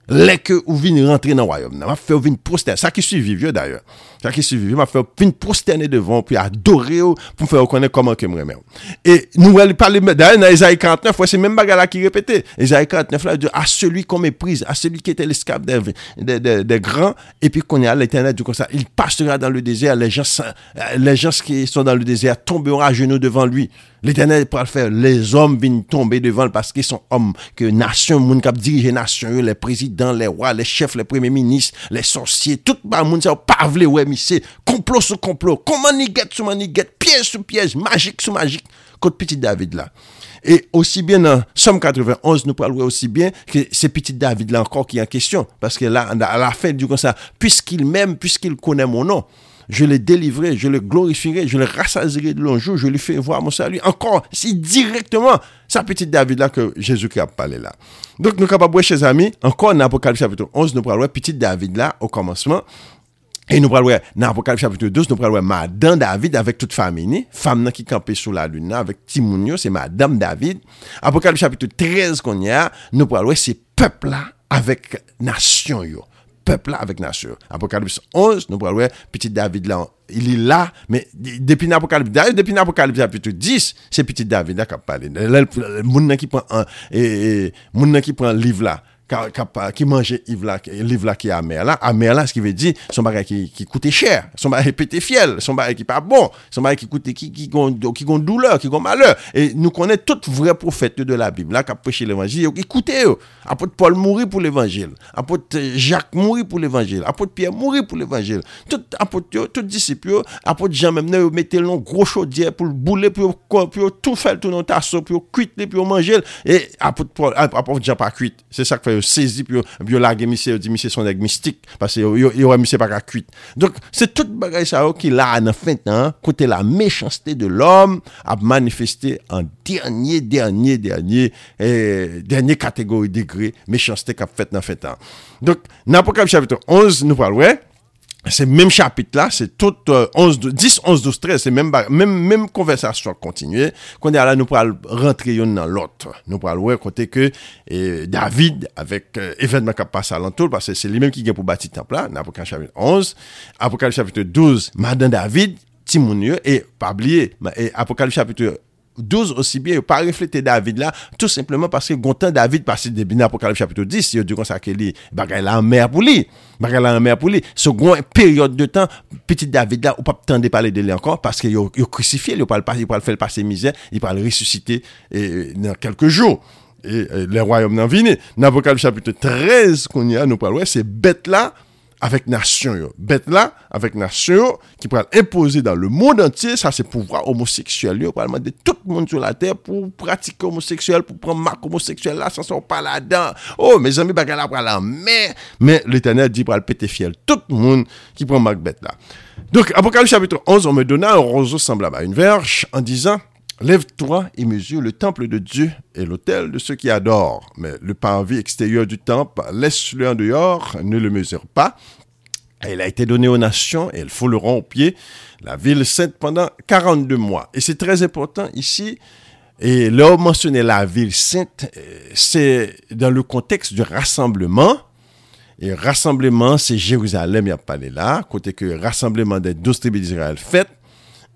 Lè ke ou vin rentre nan wayom nan, ma fè ou vin prosterne. Sa ki suivi yo d'ayor. Sa ki suivi yo, ma fè ou vin prosterne devan, pou adore yo, pou fè ou konen koman ke mremen yo. E nou wè li pale, d'ayor nan Ezaïe 49, wè se men baga la ki repete. Ezaïe 49 la, a celui kon méprise, a celui ki ete l'escape des de, de, de grands, et puis qu'on est à l'éternel du constat. Il passera dans le désert, les gens, les gens qui sont dans le désert tombera à genoux devant lui. L'éternel pourra faire. Les hommes viennent tomber devant parce qu'ils sont hommes, que nation, moun cap dirige nation, les présidents, les rois, les chefs, les premiers ministres, les sorciers, tout le monde, ça, pas ouais, c'est complot sur complot, comment ni guette sur ni guette, piège sur piège, magique sur magique, contre petit David là. Et aussi bien dans Somme 91, nous parlons aussi bien que c'est petit David là encore qui est en question. Parce que là, à la fin du ça, puisqu'il m'aime, puisqu'il connaît mon nom, je le délivrerai, je le glorifierai, je le rassasierai de long jour, je lui fais voir mon salut. Encore, si directement, sa petite David là que Jésus-Christ a parlé là. Donc, nous capables, chers amis, encore dans Apocalypse chapitre 11, nous parlons petit David là au commencement. Et nous parlons dans Apocalypse chapitre 12, nous parlons Madame David avec toute famille, femme qui campait sous la lune avec Timounio, c'est Madame David. Apocalypse chapitre 13 qu'on y a, nous parlons c'est peuple là avec nation yo. peuple là avec nation. Apocalypse 11, nous parlons, petit David là, il est là, mais depuis l'Apocalypse, depuis l'Apocalypse chapitre 10, c'est petit David là qui a parlé. Le monde qui prend un, et, et, qui prend livre là, qui mangeait livre là qui est amer là, amer là, ce qui veut dire, son bagage qui, qui coûtait cher, son bagage pété fiel, son bagage qui pas bon, son bagage qui coûtait, qui, qui, qui, douleur, qui gon malheur. Et nous connaissons tout vrai prophète de la Bible là qui a prêché l'évangile, qui coûtait eux. Apôtre Paul mourit pour l'évangile, apôtre Jacques mourit pour l'évangile, apôtre Pierre mourit pour l'évangile. Tout apôtre, euh, tout disciple, euh, apôtre Jean même, ils mettaient long gros chaudière pour le bouler, pour, pour tout faire, tout dans tasseau, pour cuire, pour manger. Et apôtre Paul, apôtre Jean pas cuit. C'est ça que fait yo sezi, pi yo lage misye, yo di misye son deg mistik, pase yo wè misye pa ka kuit. Donk, se tout bagay sa yo ki la nan fènt nan, kote la méchanstè de l'om, ap manifestè an dernye, dernye, dernye, eh, dernye kategori degré méchanstè kap fèt nan fènt nan. Donk, nan pou kap chapitre 11, nou pal wè, c'est même chapitre là, c'est tout euh, 11, 10, 11, 12, 13, c'est même, même, même conversation continuée. Quand là, nous pourrons rentrer dans l'autre. Nous pourrons voir côté que et David, avec euh, événement qui passe à l'entour, parce que c'est lui-même qui vient pour bâtir le temple là, dans Apocalypse chapitre 11, Apocalypse chapitre 12, Madame David, Timounio, et pas oublier, Apocalypse chapitre 12 aussi bien, pas refléter David là, tout simplement parce que Gontan David passe depuis l'Apocalypse chapitre 10, il dit qu'on s'est qu'il bagaille la mer pour lui. Bagaille la mer pour lui. Second période de temps, petit David là, ou pas tendre parler de lui encore parce qu'il est crucifié, il pas le faire passer misère, il va le ressusciter dans quelques jours. Et, et le royaume n'en vini. Dans l'Apocalypse chapitre 13 qu'on y a, nous parlons, c'est bête là, avec nation bête là avec nation qui pourra imposer dans le monde entier ça c'est pouvoir homosexuel yo. Pour demander tout le monde sur la terre pour pratiquer homosexuel pour prendre marque homosexuel là ça sont pas là-dedans. Oh mes amis pour là mais mais l'éternel dit pour le péter fiel tout le monde qui prend marque bête là. Donc apocalypse chapitre 11 on me donna un roseau semblable à une verge en disant Lève-toi et mesure le temple de Dieu et l'autel de ceux qui adorent. Mais le parvis extérieur du temple, laisse-le en dehors, ne le mesure pas. Il a été donné aux nations et elles fouleront au pied la ville sainte pendant 42 mois. Et c'est très important ici. Et là, mentionner la ville sainte, c'est dans le contexte du rassemblement. Et rassemblement, c'est Jérusalem, il n'y a pas là. Côté que rassemblement des douze tribus d'Israël fait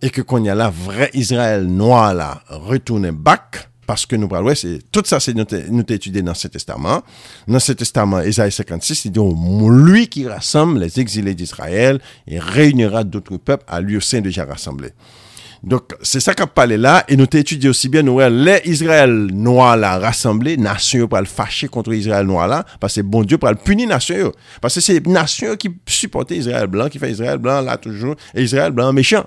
et que il y a la vraie Israël noir là, retourne back, parce que nous parlons, c'est, tout ça, c'est nous, nous étudié dans ce testament. Dans ce testament, Isaïe 56, il dit, lui qui rassemble les exilés d'Israël et réunira d'autres peuples à lui au sein déjà rassemblés. Donc, c'est ça qu'a parlé là, et nous étudié aussi bien, nous, les Israël noirs là, rassemblés, nations pour le fâcher contre Israël noir là, parce que bon Dieu pour le punir nation, parce que c'est nation qui supportait Israël blanc, qui fait Israël blanc là toujours, et Israël blanc méchant.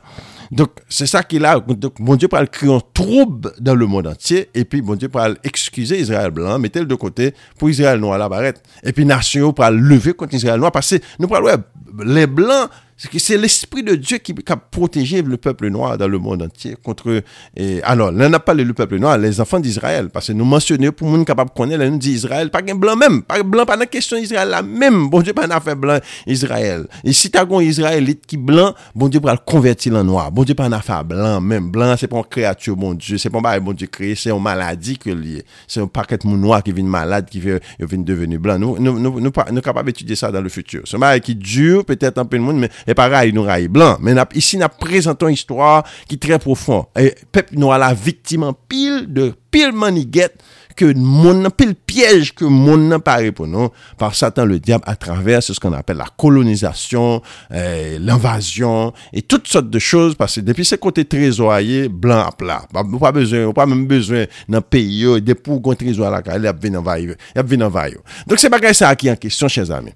Donc, c'est ça qu'il a. Donc, mon Dieu parle créer un trouble dans le monde entier. Et puis, mon Dieu parle excuser Israël blanc, mettez-le de côté pour Israël noir la barrette. Et puis, nation parle lever contre Israël noir. Parce que nous parlons, les blancs, c'est l'esprit de Dieu qui, a protégé le peuple noir dans le monde entier contre. Et, alors, là, n'a pas le peuple noir, les enfants d'Israël. Parce que nous mentionnons pour monde capable de connaître, nous dit Israël, pas un blanc même. Pas blanc, pas la question Israël là même. Bon Dieu, pas n'a fait blanc Israël. Et si tu as un Israélite qui blanc, bon Dieu, pour le convertir en noir. Bon Dieu, pas n'a fait blanc même. Blanc, c'est pas une créature, bon Dieu. C'est pas un bon Dieu créé, c'est une maladie que lié. C'est un paquet de noir qui vient malade, qui vient, devenir blanc. Nous, nous, nous, nous, nous, capables d'étudier ça dans le futur. C'est un qui dure peut-être un peu le monde, E pa ray nou ray blan. Men ap, isi nap prezenton histwa ki tre profon. E pep nou ala viktiman pil de pil maniget ke moun nan, pil pyej ke moun nan pare pou nou, par satan le diable a travers se skon apel la kolonizasyon, eh, l'invasyon, et tout sort de chouz, parce depi se kote trezoye, blan ap la, ou pa bezwen, ou pa mèm bezwen nan peyi yo, depou kon trezoye la ka, el ap vin anvay yo. Donc se bagay sa aki an kesyon, chèz ame.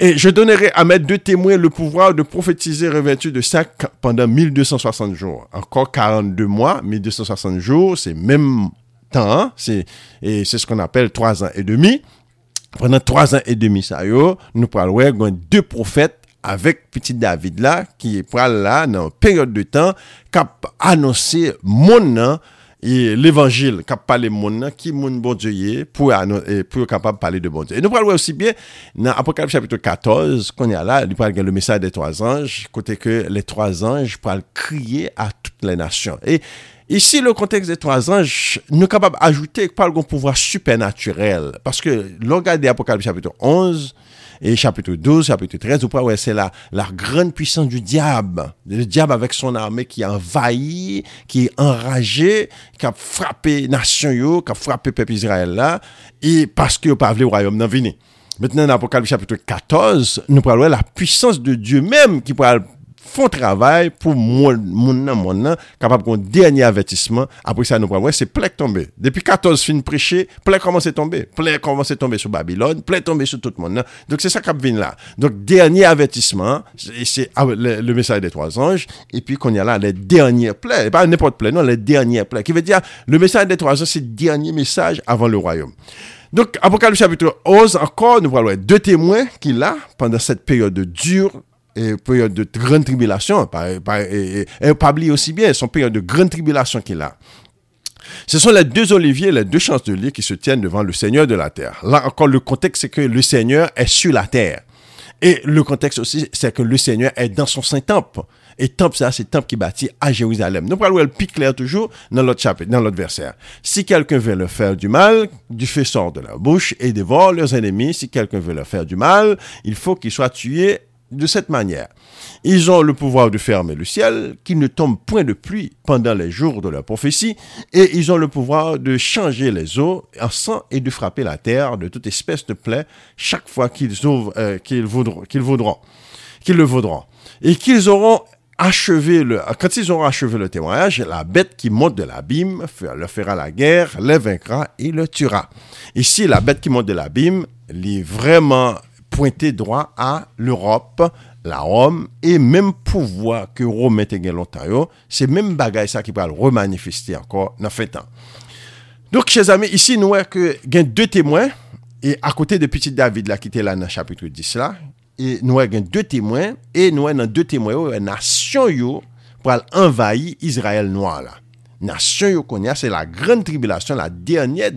Et je donnerai à mes deux témoins le pouvoir de prophétiser revêtu de sac pendant 1260 jours. Encore 42 mois, 1260 jours, c'est même temps, hein. c'est, et c'est ce qu'on appelle trois ans et demi. Pendant trois ans et demi, ça y est, nous parlons deux prophètes avec petit David là, qui est là, dans période de temps, qui a annoncé mon nom, E l'évangile qui parle monde qui monde bon Dieu pour pour capable parler de bon Dieu. Et nous parlons aussi bien dans Apocalypse chapitre 14 qu'on y a là, il parle le message des trois anges côté que les trois anges parlent crier à toutes les nations. Et Ici, le contexte des trois anges, nous sommes capables d'ajouter par le pouvoir surnaturel. Parce que, l'on regarde Apocalypse chapitre 11, et chapitre 12, chapitre 13, vous voyez, c'est la, la grande puissance du diable. Le diable avec son armée qui a envahi, qui est enragé, qui a frappé nation qui a frappé peuple Israël là, et parce qu'il n'a pas le royaume d'en Maintenant, dans l'Apocalypse chapitre 14, nous parlons de la puissance de Dieu même qui pourra font travail pour mon nan, mon nan, capable d'un dernier avertissement. Après ça, nous prenons, c'est plein tomber. Depuis 14 fins prêcher, plein commence à tomber. Plein commence à tomber sur Babylone, plein tomber sur tout le monde. Donc c'est ça qui vient là. Donc dernier avertissement, c'est ah, le, message des trois anges. Et puis qu'on y a là les derniers plaies, pas n'importe plein, non, les derniers plaies. Qui veut dire, le message des trois anges, c'est le dernier message avant le royaume. Donc, Apocalypse chapitre 11, encore, nous voyons deux témoins qu'il a pendant cette période dure et période de grande tribulation, pas, et, pas aussi bien son période de grande tribulation qu'il a. Ce sont les deux oliviers, les deux chanceliers qui se tiennent devant le Seigneur de la terre. Là encore, le contexte, c'est que le Seigneur est sur la terre. Et le contexte aussi, c'est que le Seigneur est dans son Saint-Temple. Et temple, ça, c'est temple qui bâti à Jérusalem. Nous parlons le plus clair toujours dans l'autre chapitre, dans l'autre verset. Si quelqu'un veut leur faire du mal, du feu sort de leur bouche et dévore leurs ennemis. Si quelqu'un veut leur faire du mal, il faut qu'il soit tué de cette manière. Ils ont le pouvoir de fermer le ciel, qu'il ne tombe point de pluie pendant les jours de leur prophétie, et ils ont le pouvoir de changer les eaux en sang et de frapper la terre de toute espèce de plaie chaque fois qu'ils ouvrent, euh, qu'ils voudront, qu'ils le voudront. Et qu'ils auront achevé le, quand ils auront achevé le témoignage, la bête qui monte de l'abîme leur fera la guerre, les vaincra et le tuera. Ici, la bête qui monte de l'abîme, est vraiment pointé droit à l'Europe, la Rome, et même pouvoir que Rome était gagné l'Ontario, c'est même bagaille ça qui va le remanifester encore dans fait temps. Donc, chers amis, ici, nous voyons que y a deux témoins, et à côté de petit David là, qui était là dans le chapitre 10 là, et nous avons deux témoins, et nous avons deux témoins, une euh, nation yo, pour envahir Israël noir là. Nation yo qu'on a, c'est la grande tribulation, la dernière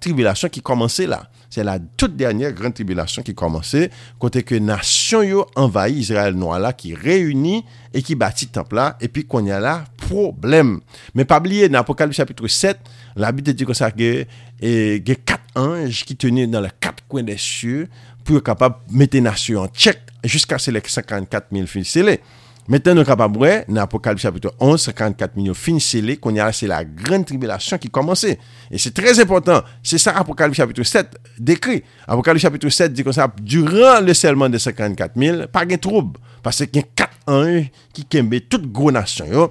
tribulation qui commençait là. c'est la toute dernière grande tribulation qui commençait, côté que nation yo envahi Israël noir là, qui réunit et qui bâtit temple là, et puis qu'on y a là problème. Mais pas oublier, dans Apocalypse chapitre 7, la Bible dit que ça il y a quatre anges qui tenaient dans les quatre coins des cieux pour être capable de mettre nation en check jusqu'à ce que les 54 000 fils scellés. Maintenant, nous sommes capables de dans Apocalypse chapitre 11, 54 millions fin scellés, qu'on y a, c'est la grande tribulation qui commençait. Et c'est très important. C'est ça Apocalypse chapitre 7 décrit. Apocalypse chapitre 7 dit comme ça, durant le scellement de 54 000, pas de trouble. Parce qu'il y a 4 en 1 qui kembe toute gros nation. Yo.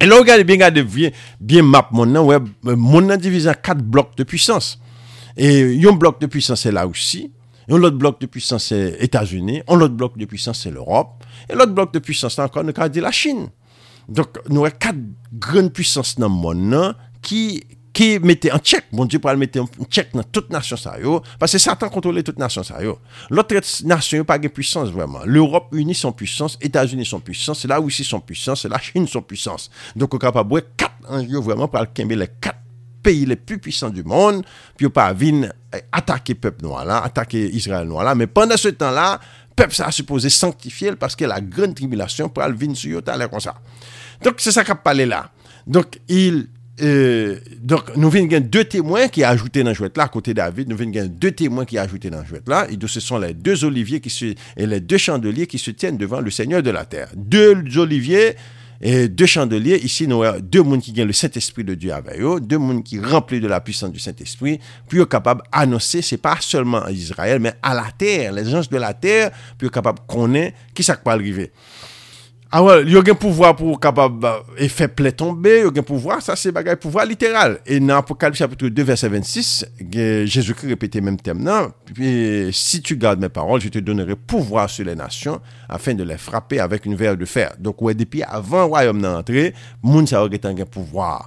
Et là, regardez bien, regardez bien, bien map mon nan, ouais, mon nan divise en 4 blocs de puissance. Et un bloc de puissance, c'est là aussi. Et l'autre bloc de puissance, c'est États-Unis. L'autre bloc de puissance, c'est l'Europe. Et l'autre bloc de puissance, là encore, nous avons dit la Chine. Donc, nous avons quatre grandes puissances dans le monde qui, qui mettaient en check. Bon Dieu, pour le mettre en check dans toute nation, ça Parce que Satan contrôlait toute nation, ça L'autre nation n'a pas de puissance, vraiment. L'Europe unie son puissance, États-Unis son puissance, c'est la Russie son puissance, c'est la Chine son puissance. Donc, on est capable de voir quatre enjeux, vraiment, pour le les quatre pays les plus puissants du monde, puis pas venir attaquer peuple noir là, attaquer Israël noir là. Mais pendant ce temps-là, peuple ça a supposé sanctifier parce que la grande tribulation pour venir sur eux, comme ça. Donc c'est ça qu'a parlé là. Donc il euh, donc, nous venons deux témoins qui a ajouté dans jouet là, à côté de David, nous venons deux témoins qui a ajouté dans jouet là, et ce sont les deux oliviers qui se, et les deux chandeliers qui se tiennent devant le Seigneur de la terre. Deux oliviers et deux chandeliers, ici, nous avons deux mondes qui gagnent le Saint-Esprit de Dieu avec eux, deux mondes qui remplis de la puissance du Saint-Esprit, puis capable d'annoncer, c'est pas seulement à Israël, mais à la terre, les gens de la terre, puis capable de connaître qui ça va arriver. Ah ouais, yo gen pouvoi pou kapab efè ple tombe, yo gen pouvoi, sa se bagay pouvoi literal. E nan Apokalip chapitre 2 verset 26, Jésus-Christ repete menm tem nan, si tu gade men parol, je te donere pouvoi sou les nations, afin de les frapper avec une verre de fer. Donc wè ouais, depi avan royaume nan antre, moun sa wè getan gen pouvoi.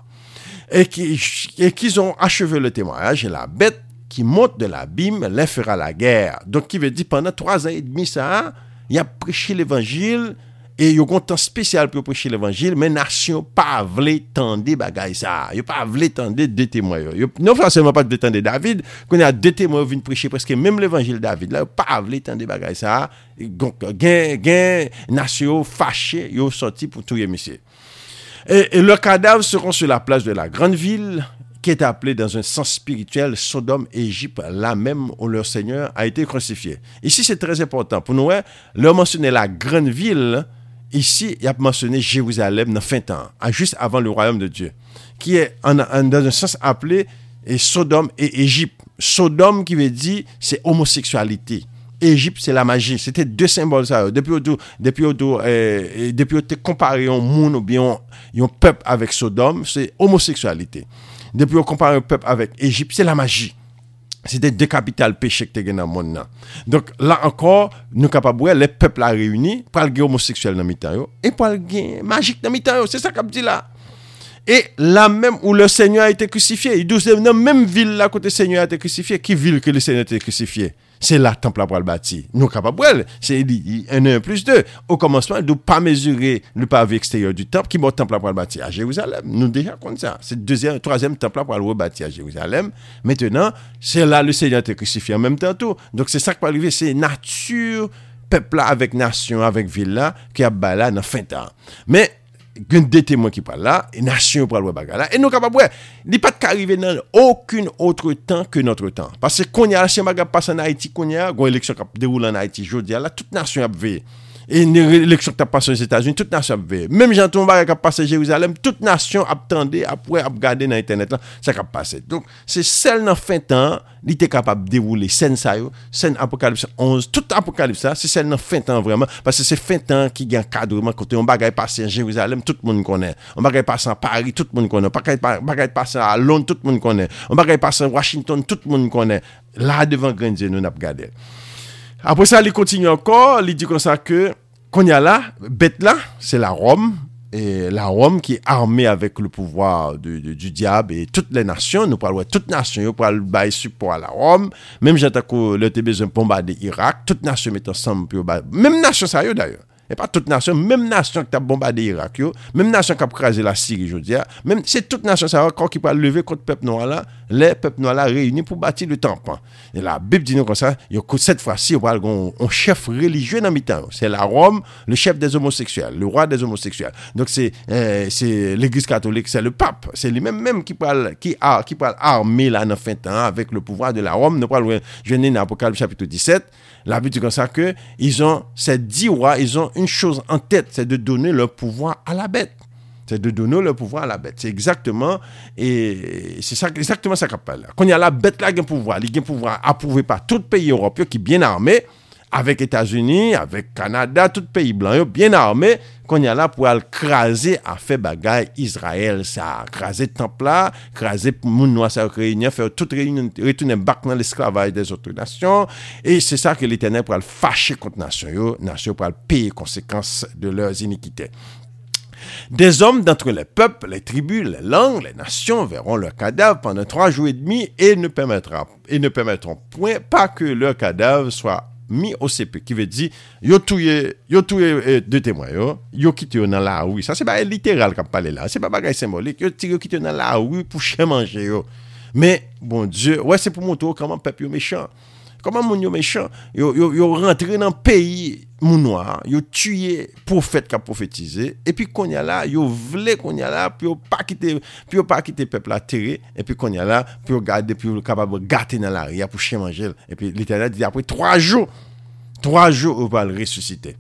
E ki zon acheve le témoyage, la bête ki monte de l'abîme, lè fera la guerre. Donc ki ve di, pendant 3 an et demi sa, y ap preche l'évangile, E yo kon tan spesyal pou preche l'Evangil, men nasyon pa vle tende bagay sa. Yo pa vle tende de temoy yo. Non franseman pa de tende David, kon ya de temoy vin preche preske menm l'Evangil David. La yo pa vle tende bagay sa. E gen, gen, nasyon fache yo soti pou touye misye. Et, et leurs cadavres seront sur la place de la grande ville, qui est appelée dans un sens spirituel Sodome, Égypte, là même où leur Seigneur a été crucifié. Ici, c'est très important. Pour nous, leur mentionner la grande ville, ici, il a mentionné Jérusalem dans fin temps, juste avant le royaume de Dieu, qui est dans un sens appelé Sodome et Égypte. Sodome qui veut dire c'est homosexualité. Égypte, c'est la magie. C'était deux symboles, ça. Depuis où, depuis euh, depuis tu comparé un monde ou bien peuple avec Sodome, c'est homosexualité. Depuis on compare un peuple avec Égypte, c'est la magie. C'était deux capitales péchées que tu as dans le monde. Donc là encore, nous sommes capables de les peuples à réunir pour les homosexuels dans le et pour les magiques dans le C'est ça qu'on dit là. Et là même où le Seigneur a été crucifié, il dit dans la même ville là côté le Seigneur a été crucifié, qui ville que le Seigneur a été crucifié c'est là temple à bâti. Nous capables c'est un un plus deux. Au commencement, nous pas mesurer le pavé extérieur du temple qui est temple à bâti à Jérusalem. Nous déjà comme ça. C'est le deuxième, troisième temple à rebâti à Jérusalem. Maintenant, c'est là le Seigneur est crucifié en même temps tout. Donc c'est ça qui va arriver, c'est nature peuple là avec nation avec ville là qui a là dans fin temps. Mais gen de temoy ki pral la, e nasyon pral wè baga la, e nou kapap wè, li pat ka arrive nan akoun otre tan ke notre tan. Pase konya la, se maga pas an Haiti konya, gwen eleksyon kap deroul an Haiti jodi, la tout nasyon ap veye. E lèk chok ta pase yon Etats-Unis, tout nasyon ap ve. Mèm jantou mbarek ap pase Jérusalem, tout nasyon ap tende, ap wè ap gade nan internet lan, sa kap pase. Donk, se sel nan fin tan, li te kapap devoule sen sa yo, sen apokalipsa 11, tout apokalipsa, se sel nan fin tan vreman, pase se fin tan ki gen kadreman kote, yon bagay pase yon Jérusalem, tout moun konen. Yon bagay pase yon Paris, tout moun konen. Yon bagay pase yon Londres, tout moun konen. Yon bagay pase yon Washington, tout moun konen. La devan grenze nou nap gade. Apre sa li kontinye ankor, li di kon sa ke konya la, bet la, se la Rome, et la Rome qui est armée avec le pouvoir de, de, du diable et toutes les nations, nous parlons toutes les nations, nous parlons de support à la Rome, même j'entends que le TB besoin de bombarder Irak, toutes les nations mettent ensemble, même nation ça d'ailleurs. E pa tout nasyon, menm nasyon ki tap bombade Irak yo, menm nasyon ki ap kraze la Siri jodia, menm se tout nasyon sa wakon ki pa leve kont pep nou ala, le pep nou ala reyuni pou bati le tampan. E la Bib di nou kon sa, yo kout set fwa si yo wal gon, on chef religye nan mitan. Se la Rome, le chef des homoseksuel, le roi des homoseksuel. Donk se euh, l'Eglise Katolik, se le pape, se li menm menm ki pal arme la nan fin tan avèk le pouvoi de la Rome. Nou pal jwenen apokalip chapitou 17, la Bib di kon sa ke, izon se di wwa, izon une chose en tête, c'est de donner leur pouvoir à la bête. C'est de donner leur pouvoir à la bête. C'est exactement, et c'est ça, exactement ça qu'on parle. Quand il y a la bête là, a un pouvoir. Il a un pouvoir approuvé par tout pays européen qui est bien armé, avec États-Unis, avec Canada, tout pays blanc, bien armé, qu'on y a là pour craser à faire bagaille Israël, ça, craser temple là, craser moun noir, ça réunion, faire toute réunion, retourner back dans l'esclavage des autres nations, et c'est ça que l'éternel pour le fâcher contre nation, yo, nation pour payer conséquences de leurs iniquités. Des hommes d'entre les peuples, les tribus, les langues, les nations verront leurs cadavres pendant trois jours et demi et ne permettront, et ne permettront point pas que leurs cadavres soient mi OCP, ki ve di, yo touye, yo touye eh, de temwa yo, yo kite yo nan la ouy, sa se ba literal kap pale la, se ba bagay sembolik, yo, yo kite yo nan la ouy pou chè manje yo. Men, bon Diyo, wè ouais, se pou mwoto yo kaman pep yo mechant. Comment moun yo méchant, yo, yo, rentré dans le pays moun noir, yo tué prophète qui a prophétisé, et puis qu'on y a là, yo vle qu'on y a là, puis yo pas quitter, puis pas quitter peuple la terre, et puis qu'on y a là, puis yo garder, puis yo capable gâter dans la ria pour chien manger, et puis l'éternel dit après trois jours, trois jours, on va ressusciter.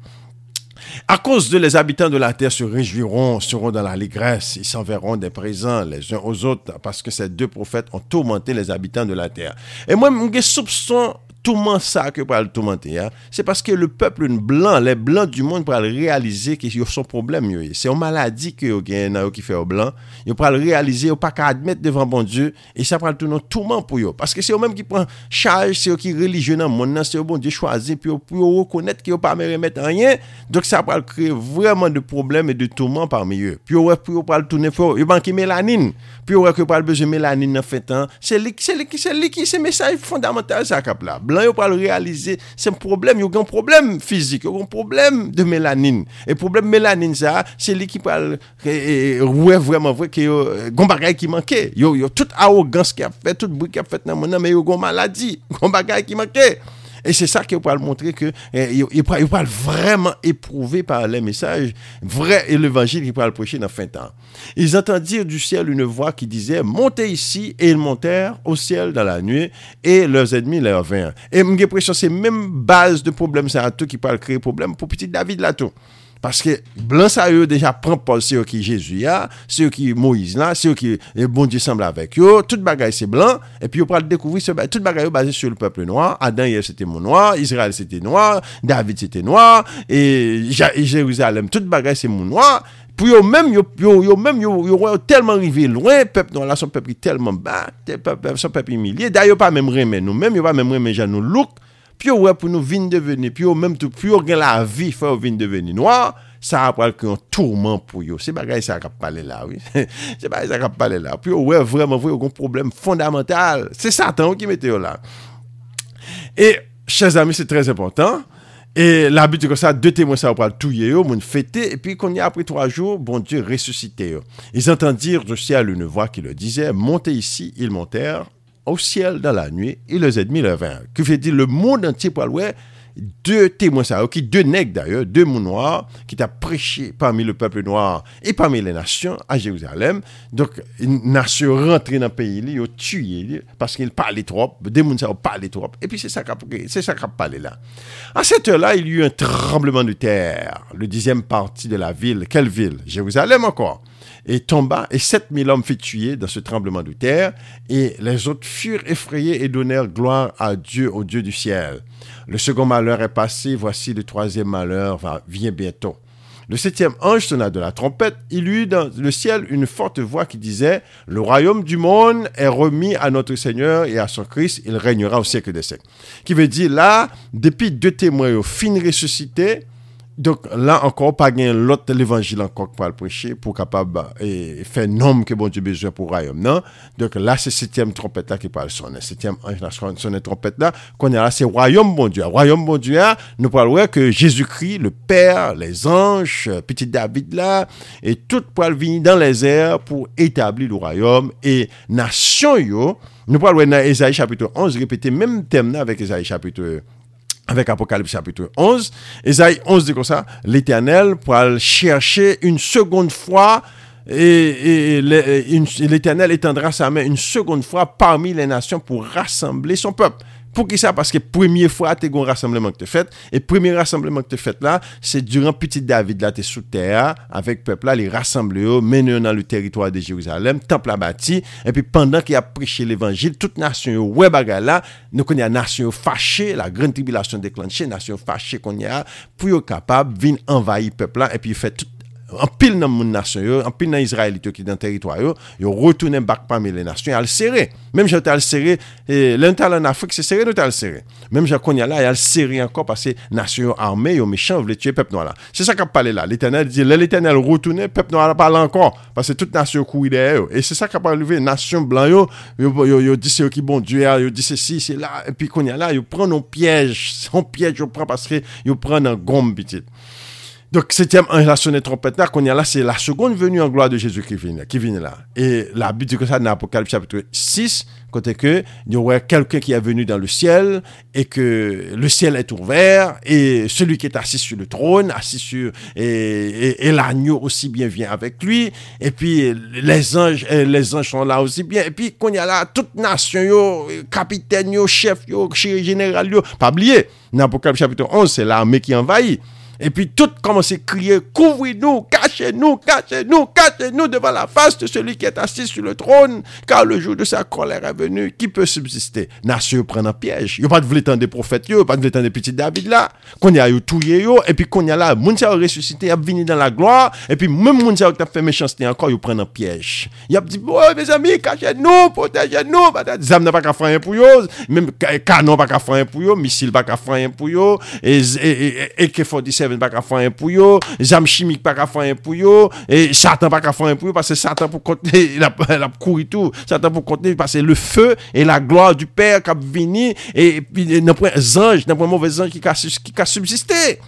À cause de les habitants de la terre se réjouiront, seront dans la légresse, ils s'enverront des présents les uns aux autres, parce que ces deux prophètes ont tourmenté les habitants de la terre. Et moi, j'ai soupçon touman sa ke pral toumante ya, se paske le pepl un blan, le blan du moun pral realize ki yo son problem yo ye. Se yon maladi ki yo gen nan yo ki fe yo blan, yo pral realize yo pa ka admet devan bon Diyo, e sa pral touman touman pou yo. Paske se bon yo menm ki pran chaj, se yo ki religyon nan moun nan, se yo bon Diyo chwazi, pi yo pou yo rekonet ki yo pa me remet anyen, dok sa pral kreye vreman de problem e de touman parmi yo. Pi yo wef pou yo pral tounen, yo banki melanin, Pi wè ke pral beze melanin nan fetan. Se li ki, se li ki, se mesaj fondamental sa kap la. Blan yo pral realize, se problem, yo gen problem fizik, yo gen problem de melanin. E problem melanin sa, se li ki pral e, e, wè vreman vwe ki yo gon bagay ki manke. Yo, yo tout arrogans ki ap fè, tout bou ki ap fèt nan moun nan, men yo gon maladi, <laughs> gon bagay ki manke. Et c'est ça qu'il peut montrer que eh, vraiment éprouver par les messages vrai et l'évangile qu'il peut prêcher dans fin temps. Ils entendirent dire du ciel une voix qui disait montez ici et ils montèrent au ciel dans la nuit et leurs ennemis leur vinrent. Et j'ai l'impression c'est même base de problème ça tout qui peut créer problème pour petit David là Paske blan sa yo deja pran pol se yo ki Jezu ya, se yo ki Moïse la, se yo ki e, bon Dieu sembla avek yo, tout bagay se blan, epi yo pral dekouvri se bagay, tout bagay yo baze sur le peuple noir, Adam yev se te mon noir, Israel se te noir, David se te noir, e, et Jérusalem, tout bagay se mon noir, pou yo mèm yo, yo, yo mèm yo, yo wè yo telman rive lwen, pep non la son pep ki telman ba, te, pep, pep, son pep imilie, da yo pa mèm remen nou mèm, yo pa mèm remen jan nou louk, Pi yo wè pou nou vin deveni, pi yo mèm tou, pi yo gen la vi fè ou vin deveni noa, sa apal ki yon tourman pou yo. Se bagay sa kap pale la, oui. <laughs> Se bagay sa kap pale la. Pi yo wè vreman vwe yo kon problem fondamental. Se satan ou ki mette yo la. E, chèz ami, se trèz important. E la biti kon sa, de temwen sa wapal touye yo, moun fete, e pi kon y apri 3 jou, bon Dieu resusite yo. Ils entendirent aussi à l'une voix qui le disait, montez ici, ils montèrent, au ciel dans la nuit et les ennemis le vinrent. Que veut dire le monde entier pour aller deux témoins ça, qui deux nègres d'ailleurs, deux mous noirs, qui t'a prêché parmi le peuple noir et parmi les nations à Jérusalem. Donc, une nation rentrée dans le pays, ils ont tué parce qu'ils parlaient trop, des mouns ça parlaient trop. Et puis c'est ça c'est ça qu'a parlé là. À cette heure-là, il y eut un tremblement de terre, le dixième partie de la ville. Quelle ville? Jérusalem encore et tomba, et sept mille hommes furent tués dans ce tremblement de terre, et les autres furent effrayés et donnèrent gloire à Dieu, au Dieu du ciel. Le second malheur est passé, voici le troisième malheur vient bientôt. Le septième ange sonna de la trompette, il eut dans le ciel une forte voix qui disait, Le royaume du monde est remis à notre Seigneur et à son Christ, il régnera au siècle des siècles. Qui veut dire là, depuis deux témoins au fin ressuscité, Donk la ankon pa gen lot l'Evangil ankon kwa l'preche pou kapab e fe nom ke bon di bezwe pou rayom nan. Donk la se setyem trompet la ki pal sonen. Setyem anj la sonen trompet la konen la se rayom bon di a. Rayom bon di a nou pal wè ke Jésus-Kri, le Père, les anj, petit David la, et tout pal vini dan les air pou etabli l'ou rayom et nasyon yo. Nou pal wè nan Ezaïe chapitre 11 repete menm tem nan avèk Ezaïe chapitre 11. Avec Apocalypse chapitre 11. Esaïe 11 dit comme ça, l'Éternel pourra chercher une seconde fois et, l'Éternel étendra sa main une seconde fois parmi les nations pour rassembler son peuple. Pou ki sa? Paske premye fwa te gon rassembleman ki te fet, e premye rassembleman ki te fet la, se duran piti David la te sou teya, avek pepla li rassemble yo, mene yo nan le teritwa de Jeruzalem, temple la bati, epi pandan ki ap preche l'Evangil, tout nasyon yo we bagay la, nou konye a nasyon yo fache, la gran tribilasyon deklanche, nasyon yo fache konye a, pou yo kapab vin envayi pepla, epi yo fet tout An pil nan moun nasyon yo, an pil nan Israelite yo ki nan teritwaryo, yo rotounen bak pami le nasyon, al serre. Mem jan te al serre, len tal an Afrik se serre, nou te al serre. Mem jan konya la, al serre anko pase nasyon yo arme, yo mechan vle tue pep nou ala. Se sa kap pale la, l'Eternel di, lè l'Eternel rotounen, pep nou ala pale anko, pase tout nasyon kou ide yo. E se sa kap pale leve, nasyon blan yo, yo di se yo ki bon due, yo di se si, se la, epi konya la, yo pren nou piyej, son piyej yo pren paske yo pren nan gom bitit. Donc, septième ange la sonné trompette là, qu'on y a là, c'est la seconde venue en gloire de Jésus qui vient, qui vient là. Et la Bible dit que ça dans l'Apocalypse chapitre 6, côté que, il y aurait quelqu'un qui est venu dans le ciel, et que le ciel est ouvert, et celui qui est assis sur le trône, assis sur, et, l'agneau aussi bien vient avec lui, et puis les anges, les anges sont là aussi bien, et puis qu'on y a là, toute nation, yo, capitaine, yo, chef, yo, général, yo, pas oublier, dans l'Apocalypse chapitre 11, c'est l'armée qui envahit. Et puis tout commence à crier, couvrez-nous, cachez-nous, cachez-nous, cachez-nous devant la face de celui qui est assis sur le trône, car le jour de sa colère est venu, qui peut subsister? Nation prend un piège. Il n'y a pas de voulu des prophètes, il n'y a pas de voulu des petits David là, qu'on y a eu touillé, et puis qu'on y a là, moun a ressuscité, il a venu dans la gloire, et puis même moun qui a fait méchanceté encore, il prend un piège. Il a dit, oh mes amis, cachez-nous, protégez-nous, zam n'a pas qu'à faire un pour même canon pas qu'à faire un pour eux, missile pas qu'à faire un pour et, et, K7 pas qu'à faire un pour yo, jam chimique pas qu'à faire un pour yo, et Satan pas qu'à faire un pour yo, parce que Satan pour contenir, <laughs> il a, il a couru tout, Satan pour contenir, parce que le feu et la gloire du Père qui a venu, et puis, n'a pas un ange, n'a pas un mauvais ange qui a subsisté.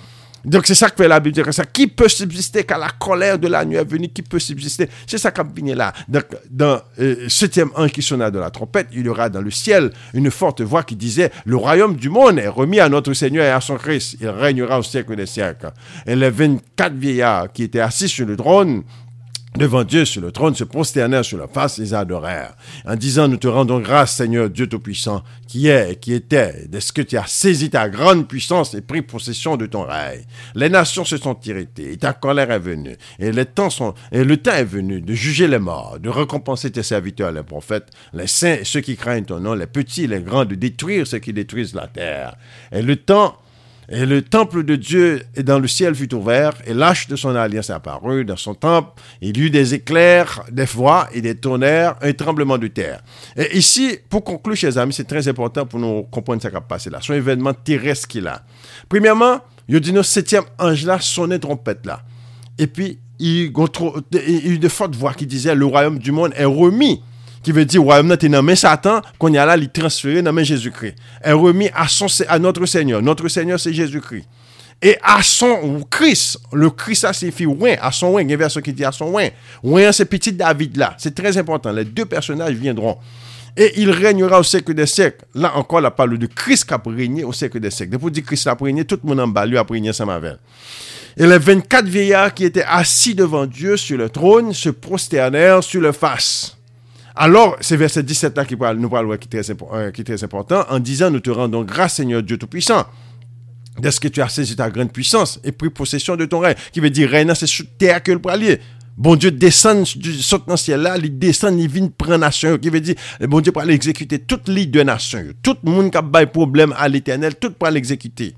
Donc c'est ça que fait la Bible. ça. Qui peut subsister quand la colère de la nuit est venue? Qui peut subsister? C'est ça vient là. Donc dans le euh, septième ange qui sonna de la trompette, il y aura dans le ciel une forte voix qui disait Le royaume du monde est remis à notre Seigneur et à son Christ. Il régnera au siècle des siècles. Et les 24 vieillards qui étaient assis sur le trône devant Dieu sur le trône, se prosternèrent sur la face, les adorèrent, en disant, nous te rendons grâce, Seigneur Dieu Tout-Puissant, qui est et qui était, ce que tu as saisi ta grande puissance et pris possession de ton règne. Les nations se sont irritées, et ta colère est venue, et, les et le temps est venu de juger les morts, de récompenser tes serviteurs, les prophètes, les saints et ceux qui craignent ton nom, les petits et les grands, de détruire ceux qui détruisent la terre. Et le temps et le temple de Dieu dans le ciel fut ouvert, et l'âge de son alliance apparut dans son temple. Il y eut des éclairs, des voix et des tonnerres, un tremblement de terre. Et ici, pour conclure, chers amis, c'est très important pour nous comprendre ce qui a passé là. Son événement terrestre qu'il a. Premièrement, il dit, septième ange là sonnait trompette là. Et puis, il y a eu de fortes voix qui disaient, le royaume du monde est remis qui veut dire royaume est dans Satan qu'on y a là il transféré dans Jésus-Christ est remis à son à notre Seigneur notre Seigneur c'est Jésus-Christ et à son Christ le Christ ça signifie ouin à son ouin il y a qui dit à son ouin ouin c'est petit David là c'est très important les deux personnages viendront et il régnera au siècle des siècles. Là encore, la parle de Christ qui a régné au siècle des siècles. Depuis dire Christ a régné, tout le monde en lui a régné sans mavel. Et les 24 vieillards qui étaient assis devant Dieu sur le trône se prosternèrent sur le face. Alors, c'est verset 17 là qui nous parle, qui est, très, euh, qui est très important, en disant, nous te rendons grâce, Seigneur Dieu Tout-Puissant, ce que tu as saisi ta grande puissance et pris possession de ton règne. Qui veut dire, règne, c'est sur terre que le pralier. Bon Dieu descend du saute dans ciel là, il descend, il vient prendre nation, qui veut dire, bon Dieu pour aller exécuter toute l'île de nation. Tout le monde qui a des problème à l'éternel, tout pour l'exécuter.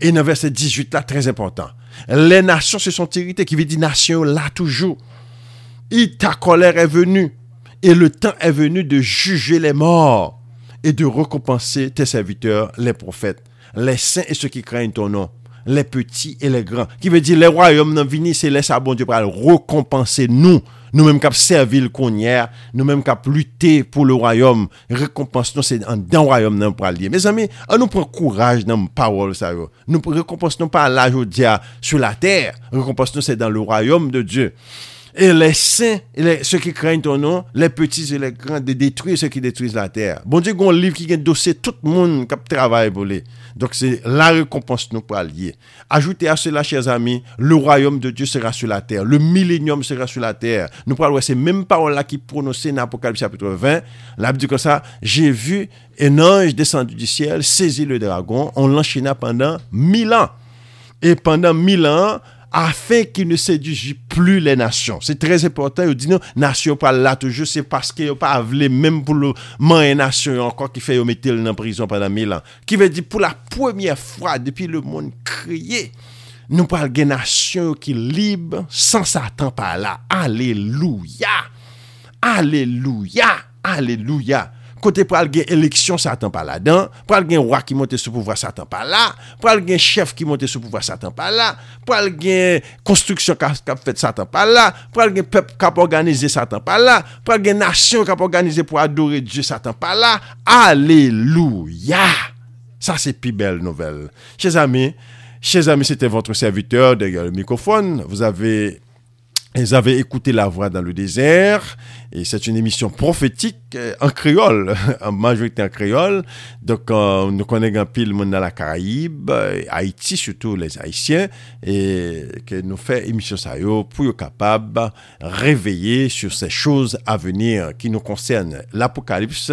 Et dans verset 18 là, très important. Les nations se sont irritées, qui veut dire nation là toujours. Et ta colère est venue et le temps est venu de juger les morts et de récompenser tes serviteurs, les prophètes, les saints et ceux qui craignent ton nom, les petits et les grands. Qui veut dire, les royaumes n'ont vini, c'est laisser à bon Dieu pour récompenser nous, nous-mêmes qui avons servi le connière, nous-mêmes qui avons lutté pour le royaume. Récompense nous, c'est dans le royaume nous pour aller. Mes amis, on nous prend courage dans nos paroles, ça. Nous récompensons pas l'âge sur la terre. Récompense nous, c'est dans le royaume de Dieu. Et les saints, ceux qui craignent ton nom, les petits et les grands, de détruire ceux qui détruisent la terre. Bon Dieu, un livre qui a dossier tout le monde qui travaille pour lui. Donc c'est la récompense nous pour allier. Ajoutez à cela, chers amis, le royaume de Dieu sera sur la terre. Le millénium sera sur la terre. Nous parlons ces mêmes paroles-là qui prononcées dans Apocalypse chapitre 20. Là, dit comme ça, j'ai vu un ange descendu du ciel, saisir le dragon, on l'enchaîna pendant mille ans. Et pendant mille ans, afin qu'il ne séduise plus les nations. C'est très important. Il dit non, nation pas là toujours, c'est parce qu'il n'y a pas avlé même pour le man nation encore qui fait mettre en prison pendant mille ans. Qui veut dire pour la première fois depuis le monde crié, nous parlons des nations qui libres sans Satan par là. Alléluia! Alléluia! Alléluia! kote pral gen eleksyon satan pa la dan, pral gen wak ki monte sou pouvwa satan pa la, pral gen chef ki monte sou pouvwa satan pa la, pral gen konstruksyon kap fet satan pa la, pral gen pep kap organize satan pa la, pral gen nasyon kap organize pou adore Diyo satan pa la, aleluya! Sa se pi bel nouvel. Chez ami, chez ami, c'était votre serviteur derrière le microphone, vous avez... ils avaient écouté la voix dans le désert et c'est une émission prophétique euh, en créole, <laughs> en majorité en créole. Donc euh, nous connaissons un pile monde dans la Caraïbe, euh, Haïti surtout les Haïtiens et que nous fait émission ça pour être capable de réveiller sur ces choses à venir qui nous concernent l'Apocalypse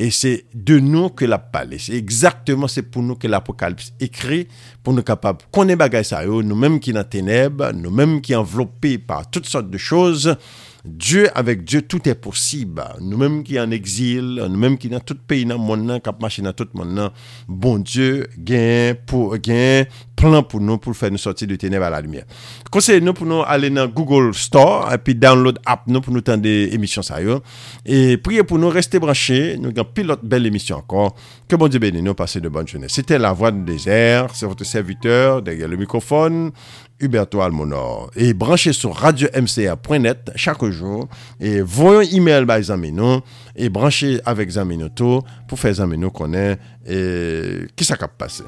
Et c'est de nous que la parlé. C'est exactement c'est pour nous que l'Apocalypse écrit pour nous capables qu'on est bagaille ça, nous-mêmes qui dans ténèbres, nous-mêmes qui enveloppés par toutes sortes de choses. Dieu, avec Dieu, tout est possible. Nous-mêmes qui en exil, nous-mêmes qui dans tout pays dans le monde, qui marché dans tout le monde, bon Dieu, gain pour gain plan pour nous pour faire nous sortir de ténèbres à la lumière. Conseillez-nous pour nous aller dans Google Store et puis download app nous pour nous tendre émissions ça et priez pour nous rester branchés, nous avons pilote belle émission encore. Que bon Dieu bénisse nous, passez de bonnes journées. C'était la voix du désert, c'est votre serviteur derrière le microphone Huberto Almonor. Et branchez sur radio-mca.net chaque jour. Et voyons email by Zamino. Et branchez avec Zamino pour faire Zamino connaître et qui ça passer.